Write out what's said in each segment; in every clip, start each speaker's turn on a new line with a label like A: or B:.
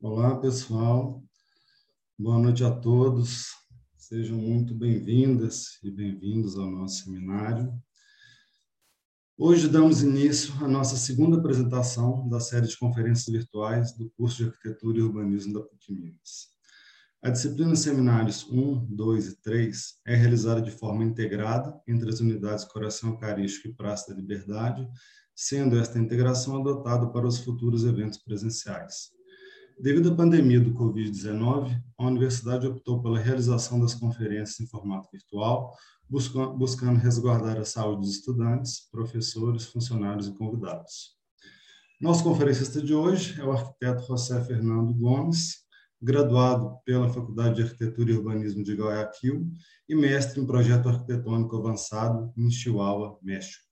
A: Olá, pessoal. Boa noite a todos. Sejam muito bem-vindas e bem-vindos ao nosso seminário. Hoje damos início à nossa segunda apresentação da série de conferências virtuais do curso de Arquitetura e Urbanismo da PUC Minas. A disciplina Seminários 1, 2 e 3 é realizada de forma integrada entre as unidades Coração Eucarístico e Praça da Liberdade, sendo esta integração adotada para os futuros eventos presenciais. Devido à pandemia do Covid-19, a universidade optou pela realização das conferências em formato virtual, buscando resguardar a saúde dos estudantes, professores, funcionários e convidados. Nosso conferencista de hoje é o arquiteto José Fernando Gomes, graduado pela Faculdade de Arquitetura e Urbanismo de Guayaquil e mestre em projeto arquitetônico avançado em Chihuahua, México.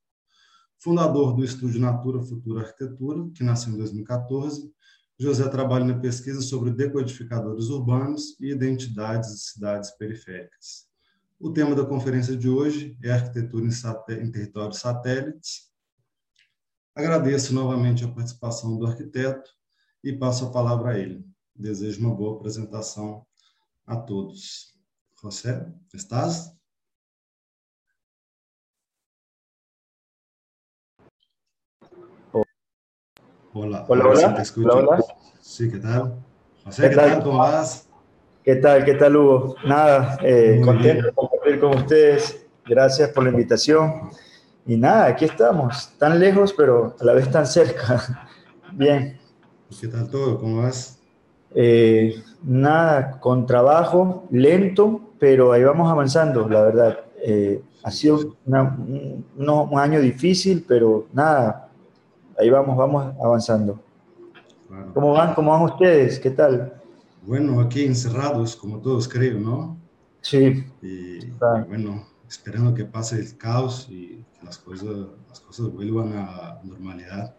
A: Fundador do Estúdio Natura Futura Arquitetura, que nasceu em 2014, José trabalha na pesquisa sobre decodificadores urbanos e identidades de cidades periféricas. O tema da conferência de hoje é arquitetura em, em territórios satélites. Agradeço novamente a participação do arquiteto e passo a palavra a ele. Desejo uma boa apresentação a todos. José, estás?
B: Hola, hola, hola. Te escucho. hola, hola.
A: Sí, ¿qué tal? José, ¿qué, ¿qué tal? ¿Cómo vas?
B: ¿Qué tal? ¿Qué tal, Hugo? Nada, eh, contento de compartir con ustedes. Gracias por la invitación. Y nada, aquí estamos, tan lejos, pero a la vez tan cerca. Bien.
A: ¿Qué tal todo? ¿Cómo vas?
B: Eh, nada, con trabajo, lento, pero ahí vamos avanzando, la verdad. Eh, ha sido un, un, año difícil, pero nada, ahí vamos, vamos avanzando. ¿Cómo van? ¿Cómo van ustedes? ¿Qué tal?
A: Bueno, aquí encerrados, como todos creo, ¿no?
B: Sí.
A: Y, y bueno, esperando que pase el caos y que las cosas, las cosas vuelvan a normalidad.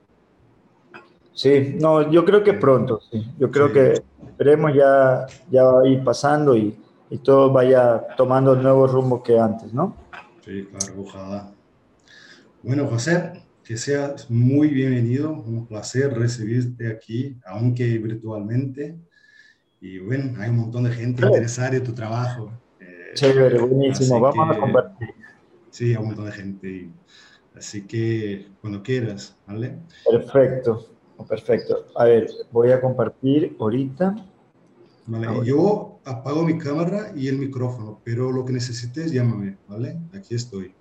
B: Sí, no, yo creo que pronto, sí. Yo creo sí. que esperemos ya, ya va a ir pasando y, y, todo vaya tomando el nuevo rumbo que antes, ¿no?
A: Sí, claro, ojalá. Bueno, José, que seas muy bienvenido, un placer recibirte aquí, aunque virtualmente. Y bueno, hay un montón de gente sí. interesada en tu trabajo.
B: Eh, Chévere, buenísimo, vamos que, a compartir.
A: Sí, hay un montón de gente. Así que cuando quieras, ¿vale?
B: Perfecto. Perfecto. A ver, voy a compartir ahorita.
A: Vale, yo apago mi cámara y el micrófono, pero lo que necesites, llámame, ¿vale? Aquí estoy.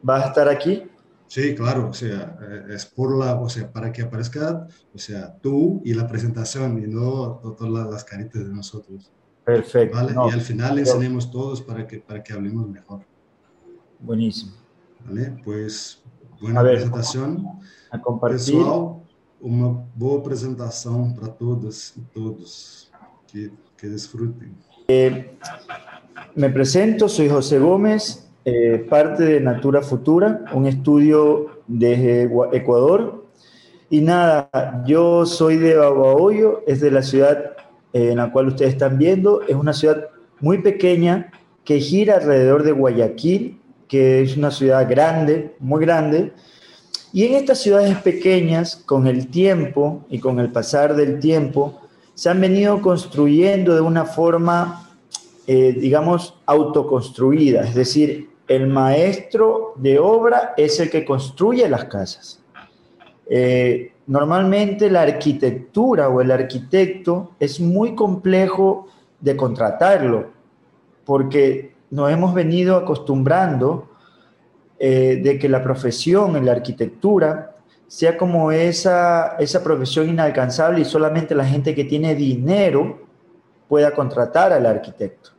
B: ¿Vas a estar aquí?
A: Sí, claro, o sea, eh, es por la, o sea, para que aparezca, o sea, tú y la presentación y no todas las caritas de nosotros.
B: Perfecto.
A: ¿Vale? No, y al final pero... enseñemos todos para que, para que hablemos mejor.
B: Buenísimo.
A: Vale, pues, buena a ver, presentación.
B: A compartir.
A: Pessoal, uma boa apresentação para todas e todos. Que, que desfrutem.
B: Eh, me presento, soy José Gómez, eh, parte de Natura Futura, un estudio desde Ecuador. Y nada, yo soy de Babahoyo, es de la ciudad eh, en la cual ustedes están viendo. Es una ciudad muy pequeña que gira alrededor de Guayaquil, que es una ciudad grande, muy grande. Y en estas ciudades pequeñas, con el tiempo y con el pasar del tiempo, se han venido construyendo de una forma, eh, digamos, autoconstruida. Es decir, el maestro de obra es el que construye las casas. Eh, normalmente la arquitectura o el arquitecto es muy complejo de contratarlo, porque nos hemos venido acostumbrando eh, de que la profesión en la arquitectura sea como esa, esa profesión inalcanzable y solamente la gente que tiene dinero pueda contratar al arquitecto.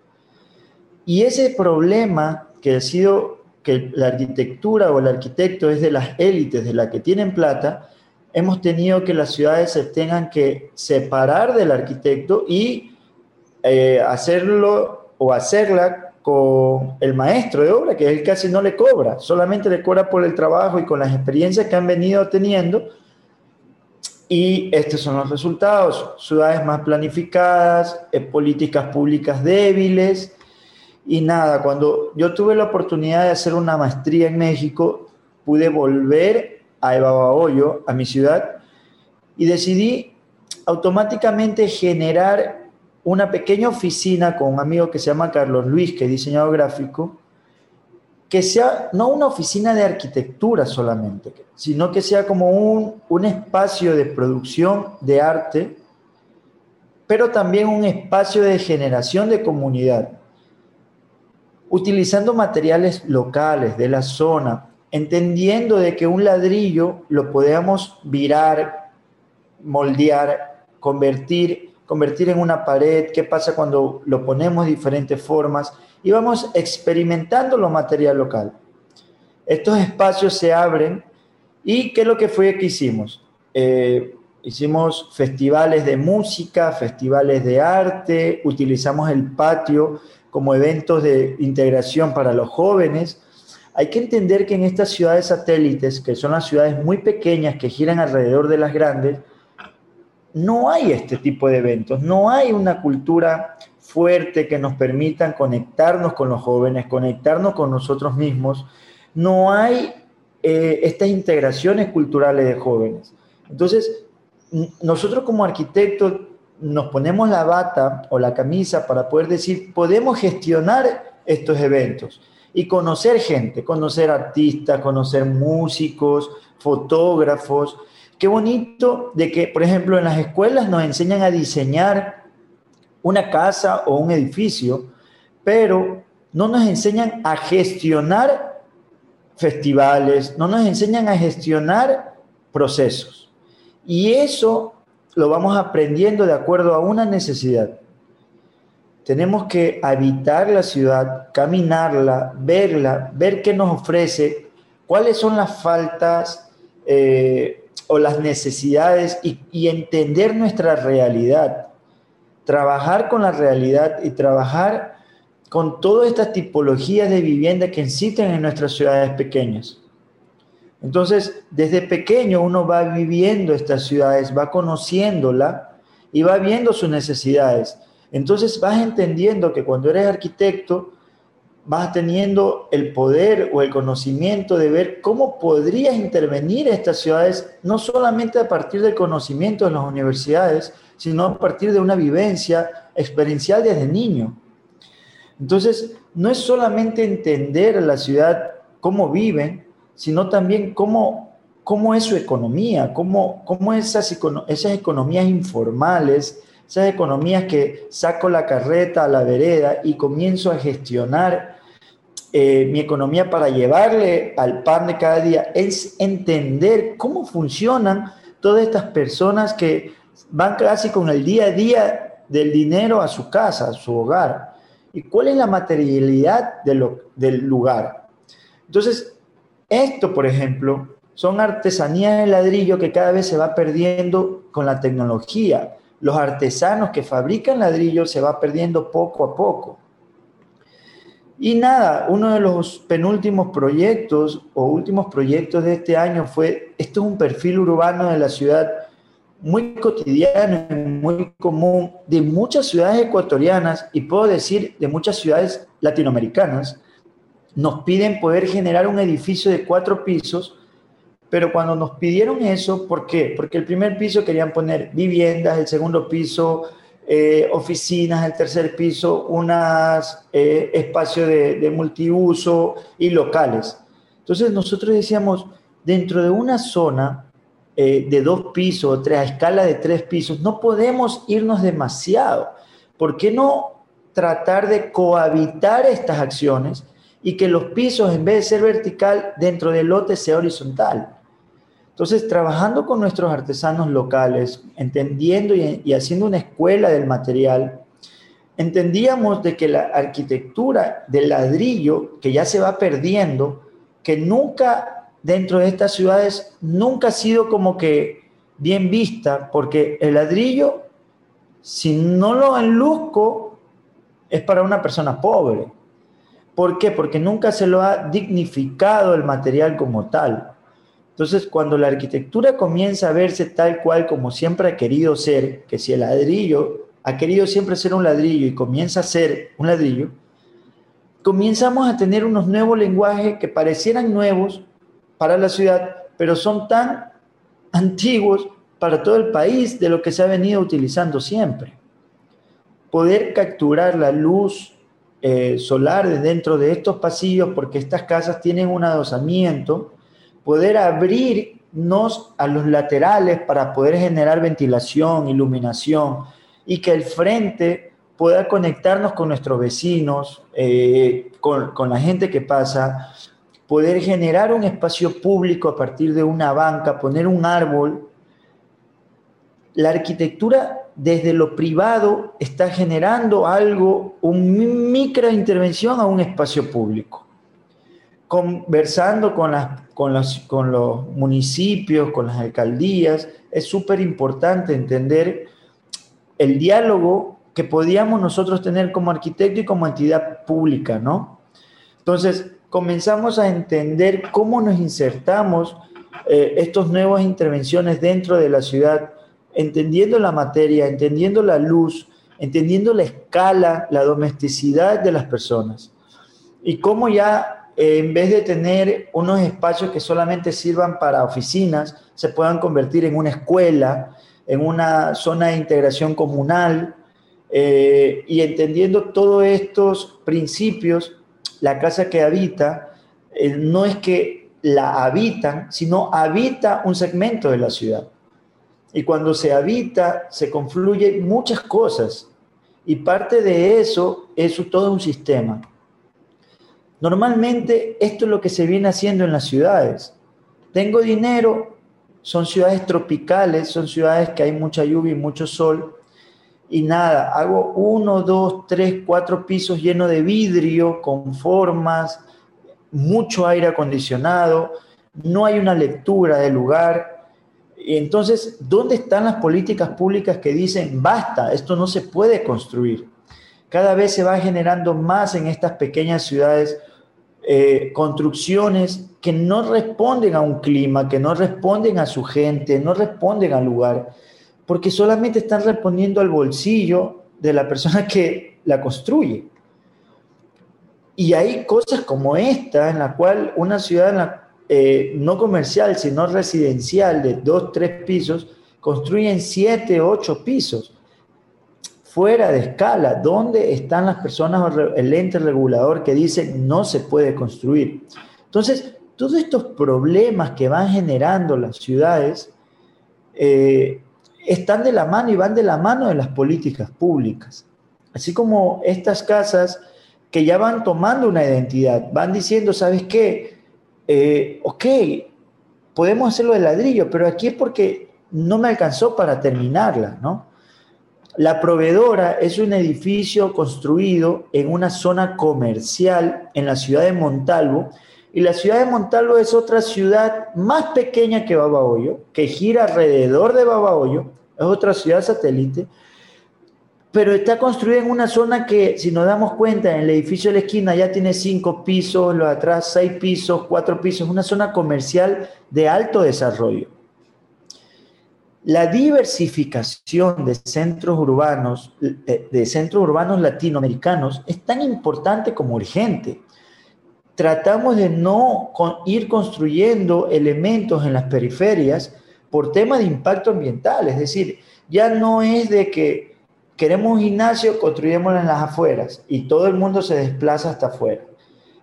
B: Y ese problema que ha sido que la arquitectura o el arquitecto es de las élites, de las que tienen plata, hemos tenido que las ciudades se tengan que separar del arquitecto y eh, hacerlo o hacerla con el maestro de obra, que él casi no le cobra, solamente le cobra por el trabajo y con las experiencias que han venido teniendo. Y estos son los resultados, ciudades más planificadas, eh, políticas públicas débiles. Y nada, cuando yo tuve la oportunidad de hacer una maestría en México, pude volver a Evabahoyo, a mi ciudad, y decidí automáticamente generar una pequeña oficina con un amigo que se llama Carlos Luis, que es diseñador gráfico, que sea no una oficina de arquitectura solamente, sino que sea como un, un espacio de producción de arte, pero también un espacio de generación de comunidad, utilizando materiales locales de la zona, entendiendo de que un ladrillo lo podemos virar, moldear, convertir, convertir en una pared, qué pasa cuando lo ponemos de diferentes formas y vamos experimentando lo material local. Estos espacios se abren y ¿qué es lo que fue que hicimos? Eh, hicimos festivales de música, festivales de arte, utilizamos el patio como eventos de integración para los jóvenes, hay que entender que en estas ciudades satélites, que son las ciudades muy pequeñas que giran alrededor de las grandes, no hay este tipo de eventos, no hay una cultura fuerte que nos permita conectarnos con los jóvenes, conectarnos con nosotros mismos, no hay eh, estas integraciones culturales de jóvenes. Entonces, nosotros como arquitectos nos ponemos la bata o la camisa para poder decir, podemos gestionar estos eventos y conocer gente, conocer artistas, conocer músicos, fotógrafos. Qué bonito de que, por ejemplo, en las escuelas nos enseñan a diseñar una casa o un edificio, pero no nos enseñan a gestionar festivales, no nos enseñan a gestionar procesos. Y eso lo vamos aprendiendo de acuerdo a una necesidad. Tenemos que habitar la ciudad, caminarla, verla, ver qué nos ofrece, cuáles son las faltas eh, o las necesidades y, y entender nuestra realidad. Trabajar con la realidad y trabajar con todas estas tipologías de vivienda que existen en nuestras ciudades pequeñas. Entonces, desde pequeño uno va viviendo estas ciudades, va conociéndola y va viendo sus necesidades. Entonces vas entendiendo que cuando eres arquitecto, vas teniendo el poder o el conocimiento de ver cómo podrías intervenir estas ciudades, no solamente a partir del conocimiento de las universidades, sino a partir de una vivencia experiencial desde niño. Entonces, no es solamente entender la ciudad, cómo viven, sino también cómo, cómo es su economía, cómo, cómo esas, esas economías informales, esas economías que saco la carreta a la vereda y comienzo a gestionar eh, mi economía para llevarle al pan de cada día, es entender cómo funcionan todas estas personas que van casi con el día a día del dinero a su casa, a su hogar, y cuál es la materialidad del lugar. Entonces, esto, por ejemplo, son artesanías de ladrillo que cada vez se va perdiendo con la tecnología los artesanos que fabrican ladrillos se va perdiendo poco a poco. Y nada, uno de los penúltimos proyectos o últimos proyectos de este año fue, esto es un perfil urbano de la ciudad muy cotidiano, muy común, de muchas ciudades ecuatorianas y puedo decir de muchas ciudades latinoamericanas, nos piden poder generar un edificio de cuatro pisos pero cuando nos pidieron eso, ¿por qué? Porque el primer piso querían poner viviendas, el segundo piso eh, oficinas, el tercer piso unas eh, espacios de, multiuso y locales. Entonces nosotros decíamos, dentro de una zona eh, de dos pisos o tres, a escala de tres pisos, no podemos irnos demasiado. ¿Por qué no tratar de cohabitar estas acciones y que los pisos, en vez de ser vertical, dentro del lote sea horizontal? Entonces, trabajando con nuestros artesanos locales, entendiendo y, haciendo una escuela del material, entendíamos de que la arquitectura del ladrillo, que ya se va perdiendo, que nunca dentro de estas ciudades, nunca ha sido como que bien vista, porque el ladrillo, si no lo enluzco, es para una persona pobre. ¿Por qué? Porque nunca se lo ha dignificado el material como tal. Entonces, cuando la arquitectura comienza a verse tal cual como siempre ha querido ser, que si el ladrillo ha querido siempre ser un ladrillo y comienza a ser un ladrillo, comenzamos a tener unos nuevos lenguajes que parecieran nuevos para la ciudad, pero son tan antiguos para todo el país de lo que se ha venido utilizando siempre. Poder capturar la luz eh, solar de dentro de estos pasillos, porque estas casas tienen un adosamiento, poder abrirnos a los laterales para poder generar ventilación, iluminación, y que el frente pueda conectarnos con nuestros vecinos, eh, con, con la gente que pasa, poder generar un espacio público a partir de una banca, poner un árbol. La arquitectura desde lo privado está generando algo, una microintervención a un espacio público. Conversando con, los municipios, con las alcaldías, es súper importante entender el diálogo que podíamos nosotros tener como arquitecto y como entidad pública, ¿no? Entonces, comenzamos a entender cómo nos insertamos eh, estas nuevas intervenciones dentro de la ciudad entendiendo la materia, entendiendo la luz, entendiendo la escala, la domesticidad de las personas. Y cómo ya, eh, en vez de tener unos espacios que solamente sirvan para oficinas, se puedan convertir en una escuela, en una zona de integración comunal, eh, y entendiendo todos estos principios, la casa que habita eh, no es que la habitan, sino habita un segmento de la ciudad. Y cuando se habita, se confluyen muchas cosas. Y parte de eso es todo un sistema. Normalmente esto es lo que se viene haciendo en las ciudades. Tengo dinero, son ciudades tropicales, son ciudades que hay mucha lluvia y mucho sol. Y nada, hago uno, dos, tres, cuatro pisos llenos de vidrio, con formas, mucho aire acondicionado, no hay una lectura del lugar, entonces, ¿dónde están las políticas públicas que dicen, basta, esto no se puede construir? Cada vez se va generando más en estas pequeñas ciudades eh, construcciones que no responden a un clima, que no responden a su gente, no responden al lugar, porque solamente están respondiendo al bolsillo de la persona que la construye. Y hay cosas como esta, en la cual una ciudad en la eh, no comercial, sino residencial de dos, tres pisos, construyen siete, ocho pisos. Fuera de escala, ¿dónde están las personas o el ente regulador que dice no se puede construir? Entonces, todos estos problemas que van generando las ciudades eh, están de la mano y van de la mano de las políticas públicas. Así como estas casas que ya van tomando una identidad, van diciendo, ¿sabes qué? Eh, ok, podemos hacerlo de ladrillo, pero aquí es porque no me alcanzó para terminarla, ¿no? La proveedora es un edificio construido en una zona comercial en la ciudad de Montalvo, y la ciudad de Montalvo es otra ciudad más pequeña que Babahoyo, que gira alrededor de Babahoyo, es otra ciudad satélite, pero está construida en una zona que, si nos damos cuenta, en el edificio de la esquina ya tiene cinco pisos, lo de atrás seis pisos, cuatro pisos, una zona comercial de alto desarrollo. La diversificación de centros urbanos, de centros urbanos latinoamericanos, es tan importante como urgente. Tratamos de no ir construyendo elementos en las periferias por tema de impacto ambiental, es decir, ya no es de que queremos un gimnasio, construyémoslo en las afueras y todo el mundo se desplaza hasta afuera.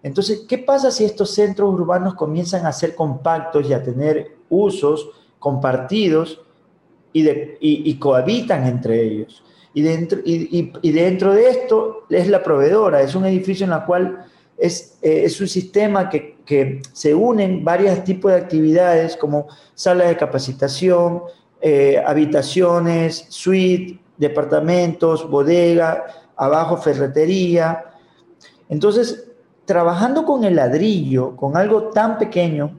B: Entonces, ¿qué pasa si estos centros urbanos comienzan a ser compactos y a tener usos compartidos y, cohabitan entre ellos? Y dentro, de esto es la proveedora, es un edificio en el cual es, eh, es un sistema que, que, se unen varios tipos de actividades como salas de capacitación, eh, habitaciones, suite, departamentos, bodega, abajo ferretería. Entonces, trabajando con el ladrillo, con algo tan pequeño,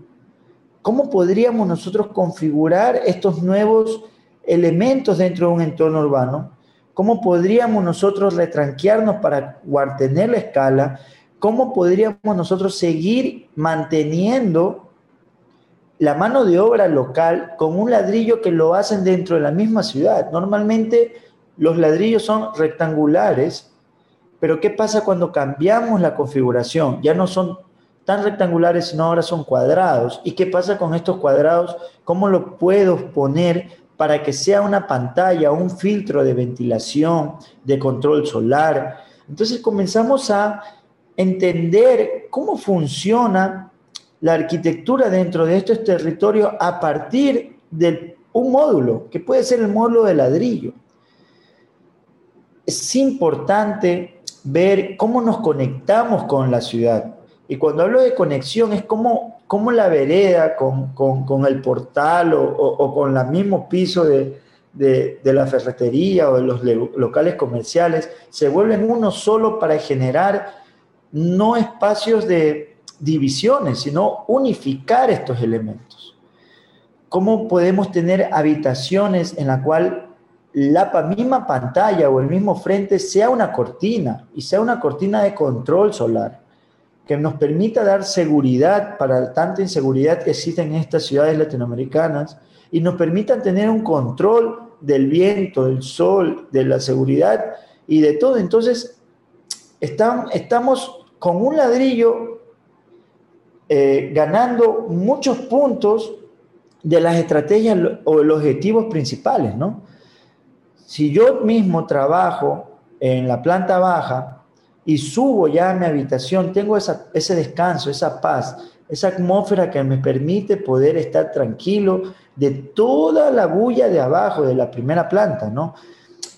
B: ¿cómo podríamos nosotros configurar estos nuevos elementos dentro de un entorno urbano? ¿Cómo podríamos nosotros retranquearnos para tener la escala? ¿Cómo podríamos nosotros seguir manteniendo la mano de obra local con un ladrillo que lo hacen dentro de la misma ciudad? Normalmente los ladrillos son rectangulares, pero ¿qué pasa cuando cambiamos la configuración? Ya no son tan rectangulares, sino ahora son cuadrados. ¿Y qué pasa con estos cuadrados? ¿Cómo lo puedo poner para que sea una pantalla, un filtro de ventilación, de control solar. Entonces comenzamos a entender cómo funciona la arquitectura dentro de estos territorios a partir de un módulo, que puede ser el módulo de ladrillo. Es importante ver cómo nos conectamos con la ciudad. Y cuando hablo de conexión es como, como la vereda con, con, el portal o, o, con el mismo piso de, de, de, la ferretería o de los locales comerciales se vuelven uno solo para generar no espacios de divisiones, sino unificar estos elementos. ¿Cómo podemos tener habitaciones en la cual la misma pantalla o el mismo frente sea una cortina y sea una cortina de control solar que nos permita dar seguridad para tanta inseguridad que existe en estas ciudades latinoamericanas y nos permita tener un control del viento, del sol, de la seguridad y de todo. Entonces, estamos con un ladrillo eh, ganando muchos puntos de las estrategias o los objetivos principales, ¿no? Si yo mismo trabajo en la planta baja y subo ya a mi habitación, tengo ese descanso, esa paz, esa atmósfera que me permite poder estar tranquilo de toda la bulla de abajo de la primera planta, ¿no?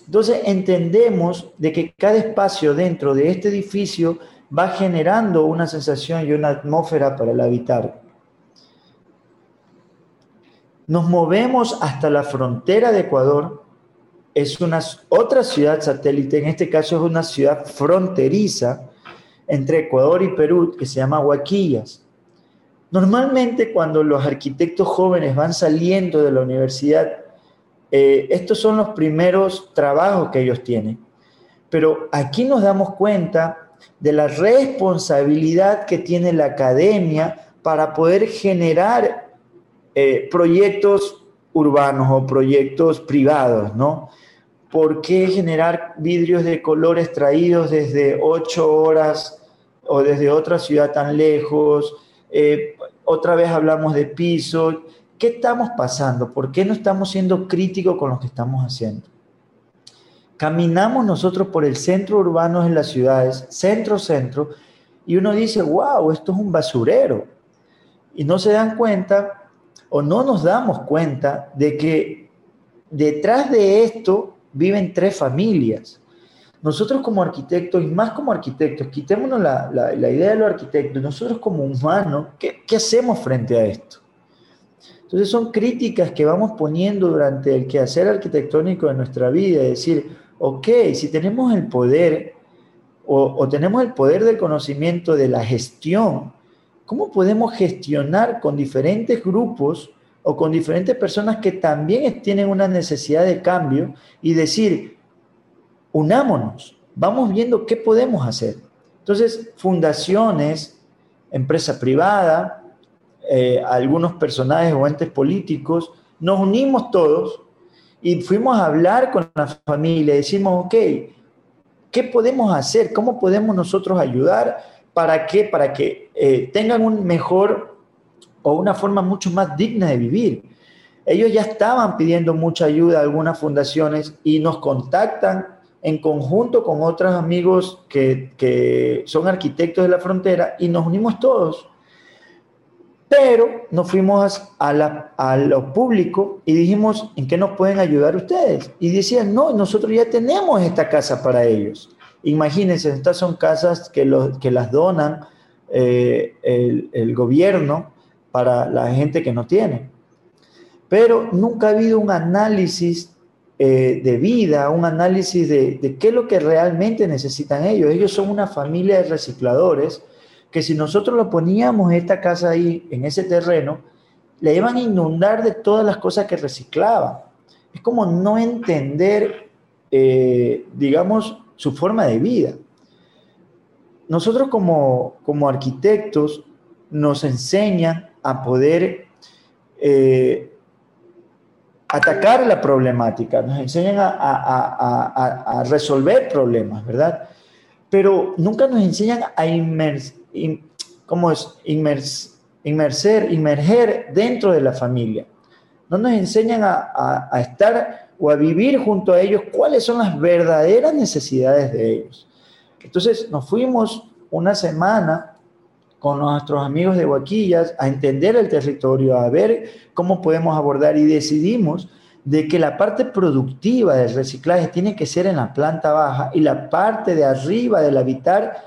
B: Entonces entendemos de que cada espacio dentro de este edificio va generando una sensación y una atmósfera para el habitar. Nos movemos hasta la frontera de Ecuador. Es una otra ciudad satélite, en este caso es una ciudad fronteriza entre Ecuador y Perú que se llama Huaquillas. Normalmente cuando los arquitectos jóvenes van saliendo de la universidad, eh, estos son los primeros trabajos que ellos tienen. Pero aquí nos damos cuenta de la responsabilidad que tiene la academia para poder generar eh, proyectos urbanos o proyectos privados, ¿no? ¿Por qué generar vidrios de colores traídos desde ocho horas o desde otra ciudad tan lejos? Eh, otra vez hablamos de pisos. ¿Qué estamos pasando? ¿Por qué no estamos siendo críticos con lo que estamos haciendo? Caminamos nosotros por el centro urbano en las ciudades, centro-centro, y uno dice, wow, esto es un basurero. Y no se dan cuenta o no nos damos cuenta de que detrás de esto viven tres familias. Nosotros como arquitectos, y más como arquitectos, quitémonos la, la, idea de los arquitectos, nosotros como humanos, ¿qué, ¿qué hacemos frente a esto? Entonces son críticas que vamos poniendo durante el quehacer arquitectónico de nuestra vida, es decir, ok, si tenemos el poder o, tenemos el poder del conocimiento de la gestión, ¿cómo podemos gestionar con diferentes grupos o con diferentes personas que también tienen una necesidad de cambio y decir, unámonos, vamos viendo qué podemos hacer? Entonces, fundaciones, empresa privada, eh, algunos personajes o entes políticos, nos unimos todos y fuimos a hablar con la familia, decimos, ok, ¿qué podemos hacer? ¿Cómo podemos nosotros ayudar? ¿Para qué? Para que eh, tengan un mejor o una forma mucho más digna de vivir. Ellos ya estaban pidiendo mucha ayuda a algunas fundaciones y nos contactan en conjunto con otros amigos que, que son arquitectos de la frontera y nos unimos todos pero nos fuimos a, la, a, lo público y dijimos, ¿en qué nos pueden ayudar ustedes? Y decían, no, nosotros ya tenemos esta casa para ellos. Imagínense, estas son casas que, que las donan eh, el, gobierno para la gente que no tiene. Pero nunca ha habido un análisis eh, de vida, un análisis de, qué es lo que realmente necesitan ellos. Ellos son una familia de recicladores que si nosotros lo poníamos esta casa ahí, en ese terreno, le iban a inundar de todas las cosas que reciclaba. Es como no entender, eh, digamos, su forma de vida. Nosotros como, como arquitectos nos enseñan a poder eh, atacar la problemática, nos enseñan a, a, a, resolver problemas, ¿verdad? Pero nunca nos enseñan a, inmers, ¿cómo es? inmerser, inmerger dentro de la familia. no nos enseñan a, estar o a vivir junto a ellos cuáles son las verdaderas necesidades de ellos. Entonces nos fuimos una semana con nuestros amigos de Huaquillas a entender el territorio, a ver cómo podemos abordar y decidimos de que la parte productiva del reciclaje tiene que ser en la planta baja y la parte de arriba del habitar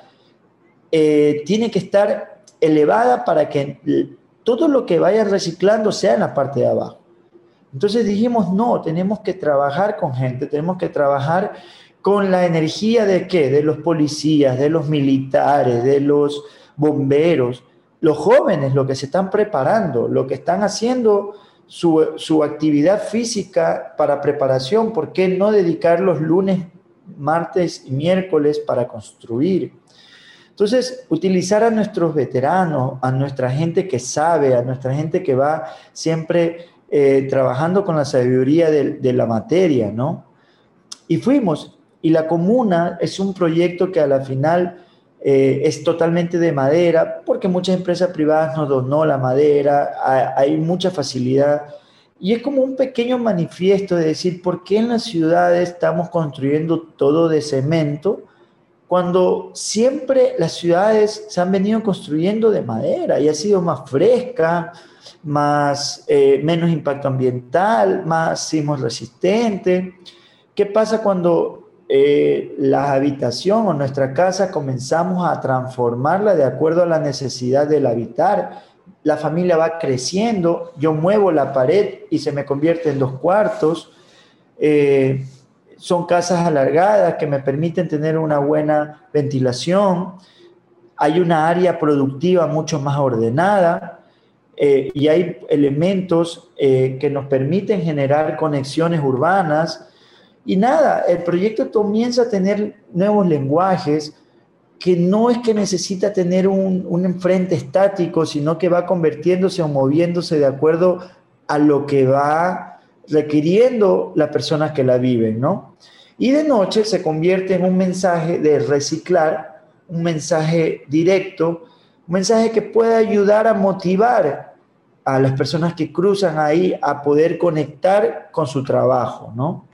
B: eh, tiene que estar elevada para que todo lo que vaya reciclando sea en la parte de abajo. Entonces dijimos, no, tenemos que trabajar con gente, tenemos que trabajar con la energía de qué? De los policías, de los militares, de los bomberos, los jóvenes, lo que se están preparando, lo que están haciendo su, su actividad física para preparación, ¿por qué no dedicar los lunes, martes y miércoles para construir? Entonces, utilizar a nuestros veteranos, a nuestra gente que sabe, a nuestra gente que va siempre eh, trabajando con la sabiduría de, la materia, ¿no? Y fuimos, y la comuna es un proyecto que a la final eh, es totalmente de madera, porque muchas empresas privadas nos donó la madera, hay, mucha facilidad. Y es como un pequeño manifiesto de decir, ¿por qué en las ciudades estamos construyendo todo de cemento? cuando siempre las ciudades se han venido construyendo de madera y ha sido más fresca, más, eh, menos impacto ambiental, más sismos resistente. ¿Qué pasa cuando eh, la habitación o nuestra casa comenzamos a transformarla de acuerdo a la necesidad del habitar? La familia va creciendo, yo muevo la pared y se me convierte en dos cuartos. Eh, son casas alargadas que me permiten tener una buena ventilación. Hay una área productiva mucho más ordenada eh, y hay elementos que nos permiten generar conexiones urbanas. Y nada, el proyecto comienza a tener nuevos lenguajes que no es que necesita tener un, un enfrente estático, sino que va convirtiéndose o moviéndose de acuerdo a lo que va requiriendo las personas que la viven, ¿no? Y de noche se convierte en un mensaje de reciclar, un mensaje directo, un mensaje que puede ayudar a motivar a las personas que cruzan ahí a poder conectar con su trabajo, ¿no?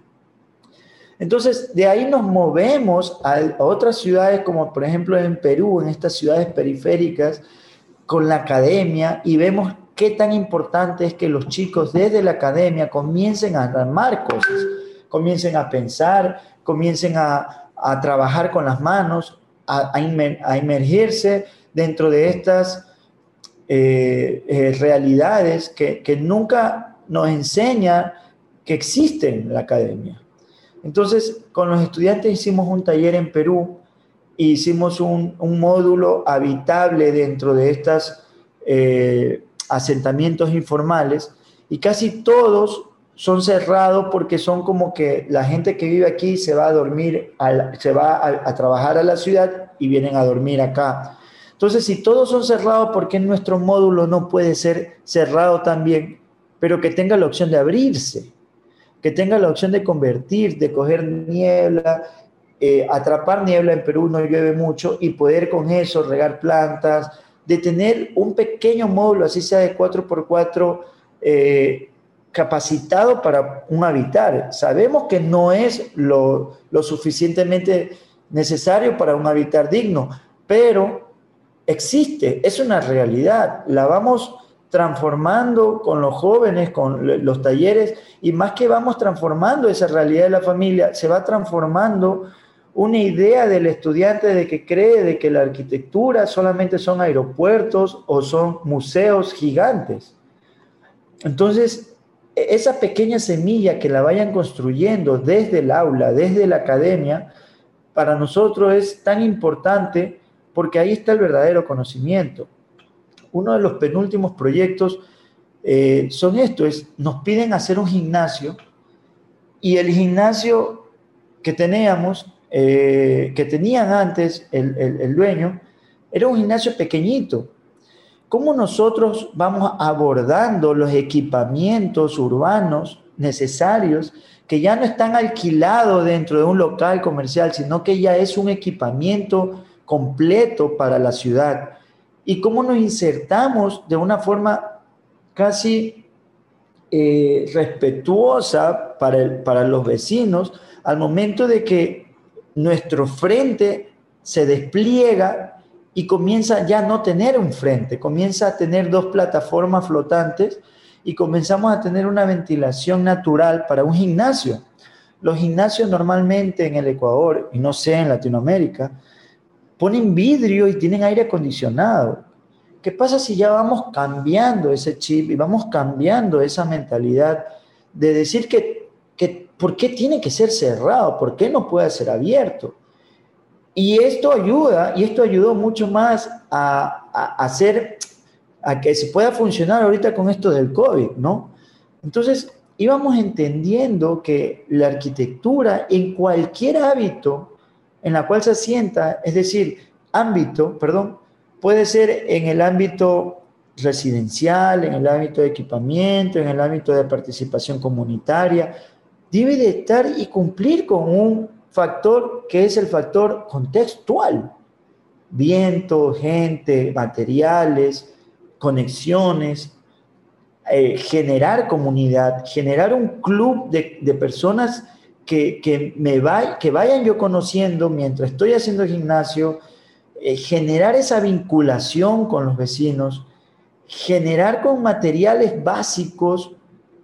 B: Entonces, de ahí nos movemos a, otras ciudades, como por ejemplo en Perú, en estas ciudades periféricas, con la academia, y vemos qué tan importante es que los chicos desde la academia comiencen a armar cosas, comiencen a pensar, comiencen a, trabajar con las manos, a, a, emergirse dentro de estas eh, eh, realidades que, nunca nos enseña que existen en la academia. Entonces, con los estudiantes hicimos un taller en Perú, e hicimos un, módulo habitable dentro de estas eh, asentamientos informales y casi todos son cerrados porque son como que la gente que vive aquí se va a dormir, se va a, trabajar a la ciudad y vienen a dormir acá. Entonces, si todos son cerrados, ¿por qué nuestro módulo no puede ser cerrado también, pero que tenga la opción de abrirse? Que tenga la opción de convertir, de coger niebla, eh, atrapar niebla en Perú no llueve mucho y poder con eso regar plantas, de tener un pequeño módulo, así sea de 4x4, eh, capacitado para un habitar. Sabemos que no es lo, lo suficientemente necesario para un habitar digno, pero existe, es una realidad. La vamos transformando con los jóvenes, con los talleres, y más que vamos transformando esa realidad de la familia, se va transformando una idea del estudiante de que cree de que la arquitectura solamente son aeropuertos o son museos gigantes. Entonces, e-, esa pequeña semilla que la vayan construyendo desde el aula, desde la academia, para nosotros es tan importante porque ahí está el verdadero conocimiento. Uno de los penúltimos proyectos eh, son estos, nos piden hacer un gimnasio y el gimnasio que teníamos eh, que tenían antes el, dueño, era un gimnasio pequeñito. ¿Cómo nosotros vamos abordando los equipamientos urbanos necesarios que ya no están alquilados dentro de un local comercial, sino que ya es un equipamiento completo para la ciudad? ¿Y cómo nos insertamos de una forma casi eh, respetuosa para, para los vecinos al momento de que nuestro frente se despliega y comienza ya a no tener un frente, comienza a tener dos plataformas flotantes y comenzamos a tener una ventilación natural para un gimnasio. Los gimnasios normalmente en el Ecuador, y no sé en Latinoamérica, ponen vidrio y tienen aire acondicionado. ¿Qué pasa si ya vamos cambiando ese chip y vamos cambiando esa mentalidad de decir que, que ¿por qué tiene que ser cerrado? ¿Por qué no puede ser abierto? Y esto ayuda, y esto ayudó mucho más a, a, hacer, a que se pueda funcionar ahorita con esto del COVID, ¿no? Entonces, íbamos entendiendo que la arquitectura en cualquier hábito en la cual se asienta, es decir, ámbito, perdón, puede ser en el ámbito residencial, en el ámbito de equipamiento, en el ámbito de participación comunitaria, debe de estar y cumplir con un factor que es el factor contextual. Viento, gente, materiales, conexiones, eh, generar comunidad, generar un club de, personas que, me que vayan yo conociendo mientras estoy haciendo gimnasio, eh, generar esa vinculación con los vecinos, generar con materiales básicos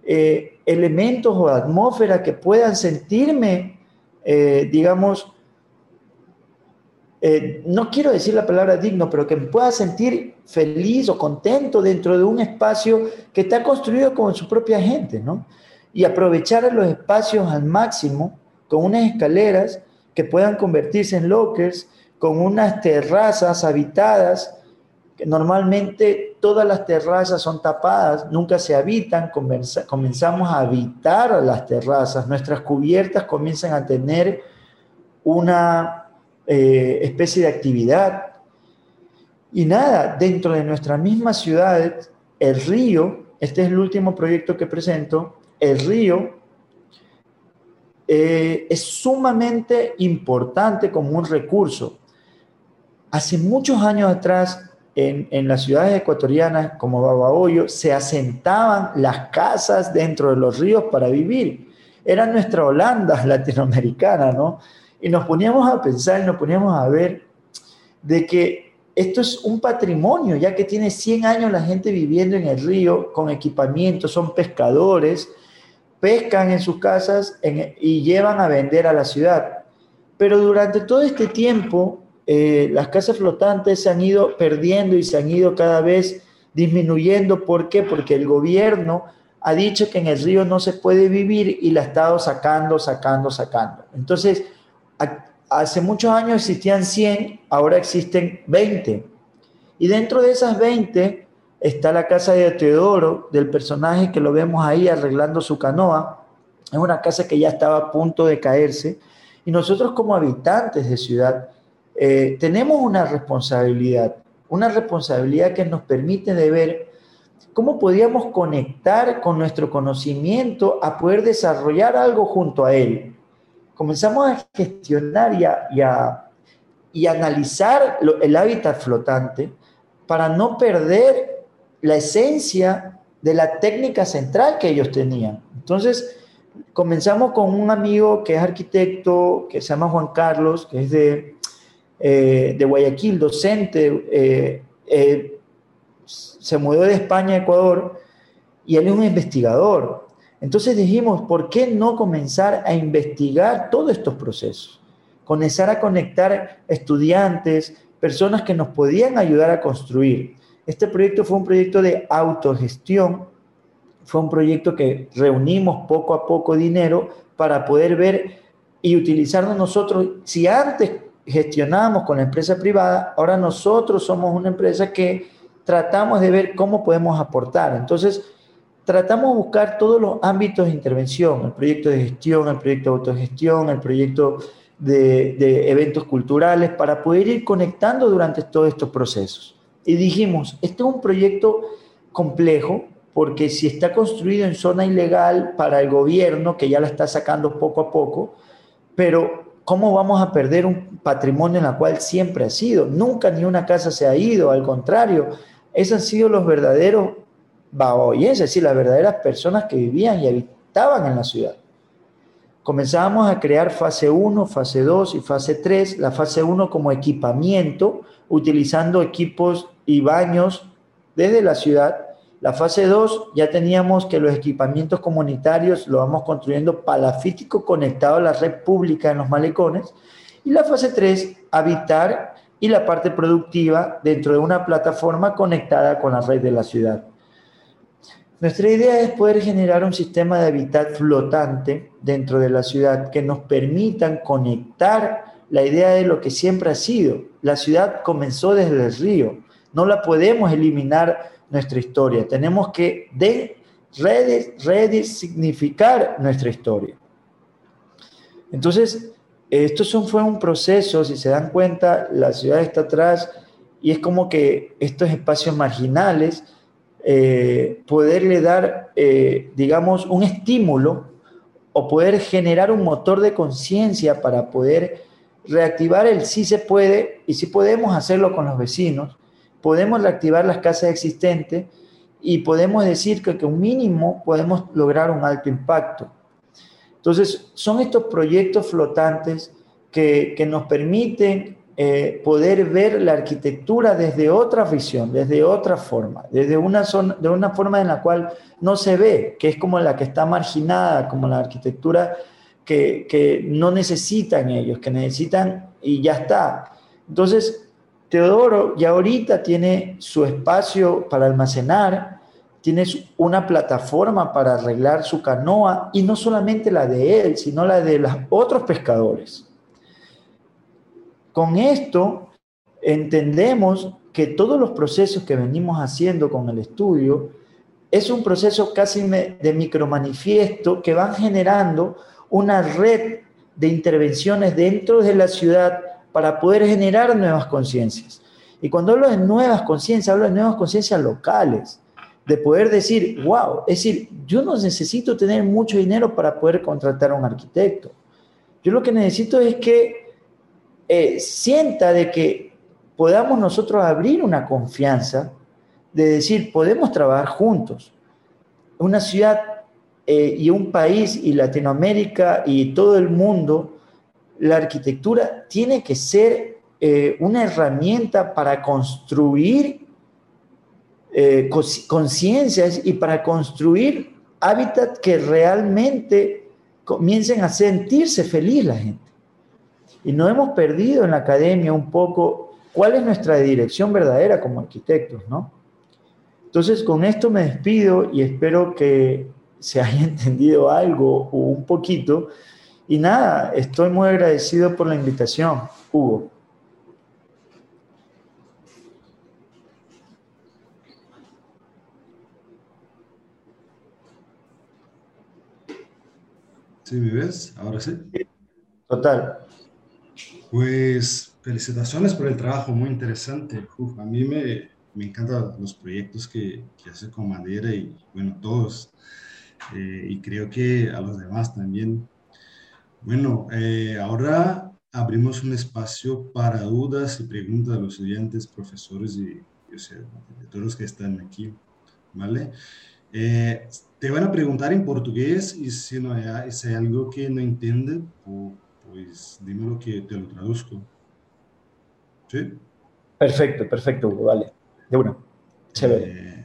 B: eh, elementos o atmósfera que puedan sentirme eh, digamos, no quiero decir la palabra digno, pero que me pueda sentir feliz o contento dentro de un espacio que está construido con su propia gente, ¿no? Y aprovechar los espacios al máximo con unas escaleras que puedan convertirse en lockers, con unas terrazas habitadas normalmente todas las terrazas son tapadas, nunca se habitan, comenzamos a habitar las terrazas, nuestras cubiertas comienzan a tener una eh, especie de actividad. Y nada, dentro de nuestra misma ciudad, el río, este es el último proyecto que presento, el río eh, es sumamente importante como un recurso. Hace muchos años atrás, en, las ciudades ecuatorianas como Babahoyo se asentaban las casas dentro de los ríos para vivir. Era nuestra Holanda latinoamericana, ¿no? Y nos poníamos a pensar nos poníamos a ver de que esto es un patrimonio, ya que tiene 100 años la gente viviendo en el río con equipamiento, son pescadores, pescan en sus casas y llevan a vender a la ciudad. Pero durante todo este tiempo eh, las casas flotantes se han ido perdiendo y se han ido cada vez disminuyendo. ¿Por qué? Porque el gobierno ha dicho que en el río no se puede vivir y la ha estado sacando, sacando, sacando. Entonces, hace muchos años existían 100, ahora existen 20. Y dentro de esas 20 está la casa de Teodoro, del personaje que lo vemos ahí arreglando su canoa. Es una casa que ya estaba a punto de caerse. Y nosotros como habitantes de ciudad eh, tenemos una responsabilidad, una responsabilidad que nos permite de ver cómo podíamos conectar con nuestro conocimiento a poder desarrollar algo junto a él. Comenzamos a gestionar y a, y analizar el hábitat flotante para no perder la esencia de la técnica central que ellos tenían. Entonces, comenzamos con un amigo que es arquitecto, que se llama Juan Carlos, que es de, eh, de Guayaquil, docente, eh, eh, se mudó de España a Ecuador y él es un investigador. Entonces dijimos, ¿por qué no comenzar a investigar todos estos procesos? Comenzar a conectar estudiantes, personas que nos podían ayudar a construir. Este proyecto fue un proyecto de autogestión, fue un proyecto que reunimos poco a poco dinero para poder ver y utilizarnos nosotros. Si antes gestionamos con la empresa privada, ahora nosotros somos una empresa que tratamos de ver cómo podemos aportar. Entonces, tratamos de buscar todos los ámbitos de intervención, el proyecto de gestión, el proyecto de autogestión, el proyecto de, de eventos culturales, para poder ir conectando durante todos estos procesos. Y dijimos, este es un proyecto complejo, porque si está construido en zona ilegal para el gobierno, que ya la está sacando poco a poco, pero ¿cómo vamos a perder un patrimonio en la cual siempre ha sido? Nunca ni una casa se ha ido, al contrario, esos han sido los verdaderos baoyenses, es decir, las verdaderas personas que vivían y habitaban en la ciudad. Comenzamos a crear fase 1, fase 2 y fase 3. La fase 1 como equipamiento, utilizando equipos y baños desde la ciudad. La fase 2 ya teníamos que los equipamientos comunitarios lo vamos construyendo palafítico conectado a la red pública en los malecones. Y la fase 3, habitar y la parte productiva dentro de una plataforma conectada con la red de la ciudad. Nuestra idea es poder generar un sistema de hábitat flotante dentro de la ciudad que nos permitan conectar la idea de lo que siempre ha sido. La ciudad comenzó desde el río, no la podemos eliminar nuestra historia, tenemos que de redesignificar nuestra historia. Entonces, esto fue un proceso, si se dan cuenta, la ciudad está atrás y es como que estos espacios marginales, eh, poderle dar, eh, digamos, un estímulo o poder generar un motor de conciencia para poder reactivar el sí se puede y si podemos hacerlo con los vecinos, podemos reactivar las casas existentes y podemos decir que, un mínimo podemos lograr un alto impacto. Entonces, son estos proyectos flotantes que, que nos permiten eh, poder ver la arquitectura desde otra visión, desde otra forma, desde una, zona, de una forma en la cual no se ve, que es como la que está marginada, como la arquitectura que, que no necesitan ellos, que necesitan y ya está. Entonces, Teodoro ya ahorita tiene su espacio para almacenar, tiene una plataforma para arreglar su canoa y no solamente la de él, sino la de los otros pescadores. Con esto entendemos que todos los procesos que venimos haciendo con el estudio es un proceso casi de micromanifiesto que van generando una red de intervenciones dentro de la ciudad para poder generar nuevas conciencias. Y cuando hablo de nuevas conciencias, hablo de nuevas conciencias locales, de poder decir, wow, es decir, yo no necesito tener mucho dinero para poder contratar a un arquitecto. Yo lo que necesito es que eh, sienta de que podamos nosotros abrir una confianza de decir, podemos trabajar juntos. Una ciudad eh, y un país y Latinoamérica y todo el mundo, la arquitectura tiene que ser eh, una herramienta para construir conciencias y para construir hábitats que realmente comiencen a sentirse feliz la gente. Y nos hemos perdido en la academia un poco cuál es nuestra dirección verdadera como arquitectos, ¿no? Entonces, con esto me despido y espero que se haya entendido algo o un poquito. Y nada, estoy muy agradecido por la invitación, Hugo.
A: ¿Sí me ves? Ahora sí.
B: Total.
A: Pues felicitaciones por el trabajo, muy interesante. a mí me, me encantan los proyectos que, que, hace con Madera y bueno, todos. Eh, y creo que a los demás también. Bueno, eh, ahora abrimos un espacio para dudas y preguntas de los estudiantes, profesores y de todos los que están aquí, ¿vale? Eh, te van a preguntar en portugués y si, no hay, si hay algo que no entienden, pues dime lo que te lo traduzco. ¿Sí?
B: Perfecto, perfecto, Hugo, vale. De una.
A: É...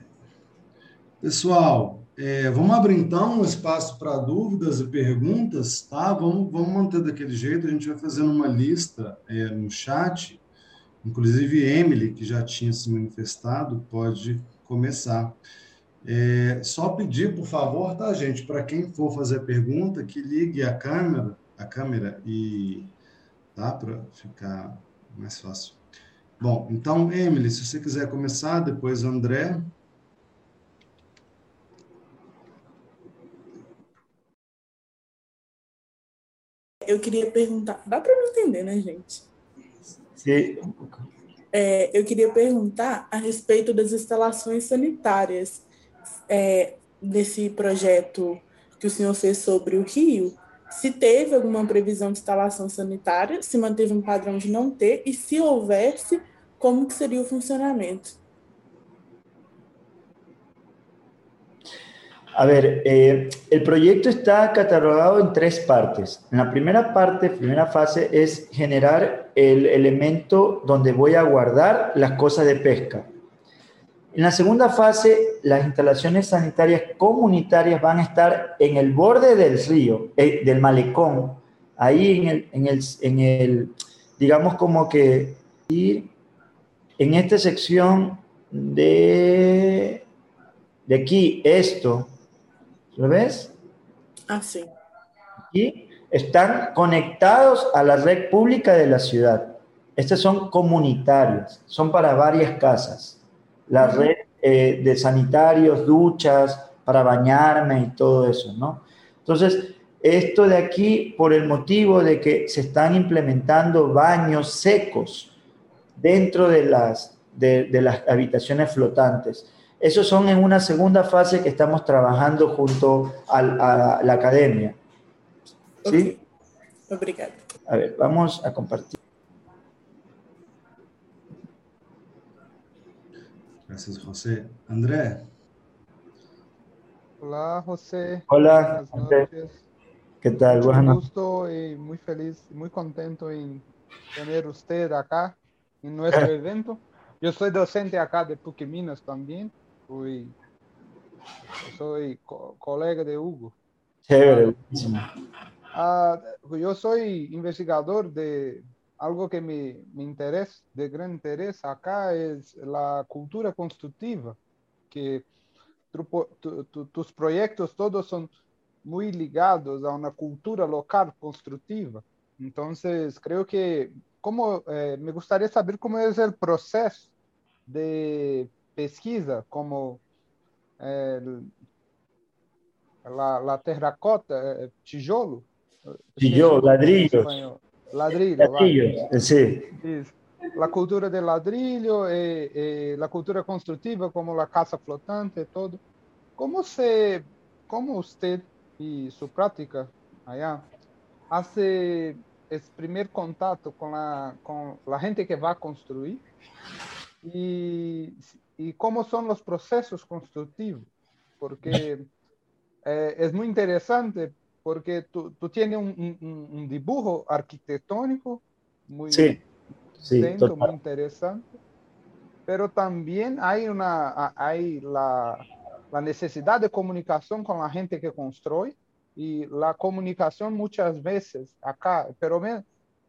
A: Pessoal, é, vamos abrir então um espaço para dúvidas e perguntas, tá? Vamos, vamos manter daquele jeito, a gente vai fazendo uma lista é, no chat. Inclusive, Emily, que já tinha se manifestado, pode começar. É, só pedir, por favor, tá, gente, para quem for fazer pergunta, que ligue a câmera a câmera e tá para ficar mais fácil. Bom, então, Emily, se você quiser começar, depois André.
C: Eu queria perguntar. Dá para não entender, né, gente?
B: Sim.
C: É, eu queria perguntar a respeito das instalações sanitárias é, desse projeto que o senhor fez sobre o Rio se teve alguma previsão de instalação sanitária, se manteve um padrão de não ter, e se houvesse, como que seria o funcionamento?
B: A ver, eh, el proyecto está catalogado en tres partes. En la primera parte, primera fase, es generar el elemento donde voy a guardar las cosas de pesca. En la segunda fase, las instalaciones sanitarias comunitarias van a estar en el borde del río, eh, del malecón, ahí en el, en el, en el digamos como que en esta sección de, de aquí, esto, ¿lo ves?
C: Ah, sí.
B: Y están conectados a la red pública de la ciudad. Estas son comunitarias, son para varias casas. La red eh, de sanitarios, duchas, para bañarme y todo eso, ¿no? Entonces, esto de aquí, por el motivo de que se están implementando baños secos dentro de las, de, las habitaciones flotantes. Esos son en una segunda fase que estamos trabajando junto a, la academia. ¿Sí?
C: Obrigado.
B: A ver, vamos a compartir.
A: Gracias, José. André.
D: Hola, José.
B: Hola, ¿Qué tal?
D: Mucho gusto y muy feliz, muy contento en tener usted acá en nuestro evento. Yo soy docente acá de PUC Minas también. Fui, soy colega de Hugo.
B: Chévere.
D: Ah, yo soy investigador de algo que me, me, interesa, de gran interés acá, es la cultura constructiva, que tus proyectos todos son muy ligados a una cultura local constructiva. Entonces, creo que como, eh, me gustaría saber cómo es el proceso de pesquisa, como el, la, la, terracota, eh, tijolo.
B: Tijolo, ladrillo.
D: Ladrillo.
B: Ladrillo, sí.
D: La cultura del ladrillo, eh, eh, la cultura constructiva, como la casa flotante, todo. ¿Cómo, se, cómo usted y su práctica allá hace el primer contacto con la, con la gente que va a construir y, y cómo son los procesos constructivos, porque eh, es muy interesante porque tú, tú tienes un, un, un, dibujo arquitectónico muy,
B: sí, sí,
D: muy interesante, pero también hay, una, hay la, la necesidad de comunicación con la gente que construye y la comunicación muchas veces acá, pero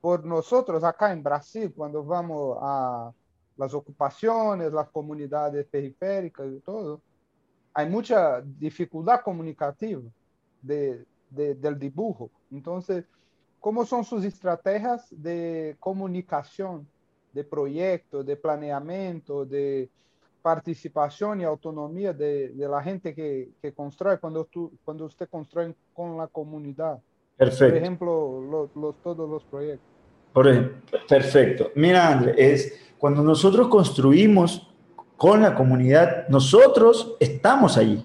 D: por nosotros acá en Brasil, cuando vamos a las ocupaciones, las comunidades periféricas y todo, hay mucha dificultad comunicativa de, de, del dibujo. Entonces, ¿cómo son sus estrategias de comunicación, de proyecto, de planeamiento, de participación y autonomía de, de la gente que, que, construye cuando, tú, cuando usted construye con la comunidad.
B: Perfecto.
D: Por ejemplo, los, los, todos los proyectos.
B: Por ejemplo, perfecto. Mira, André, es cuando nosotros construimos con la comunidad, nosotros estamos allí.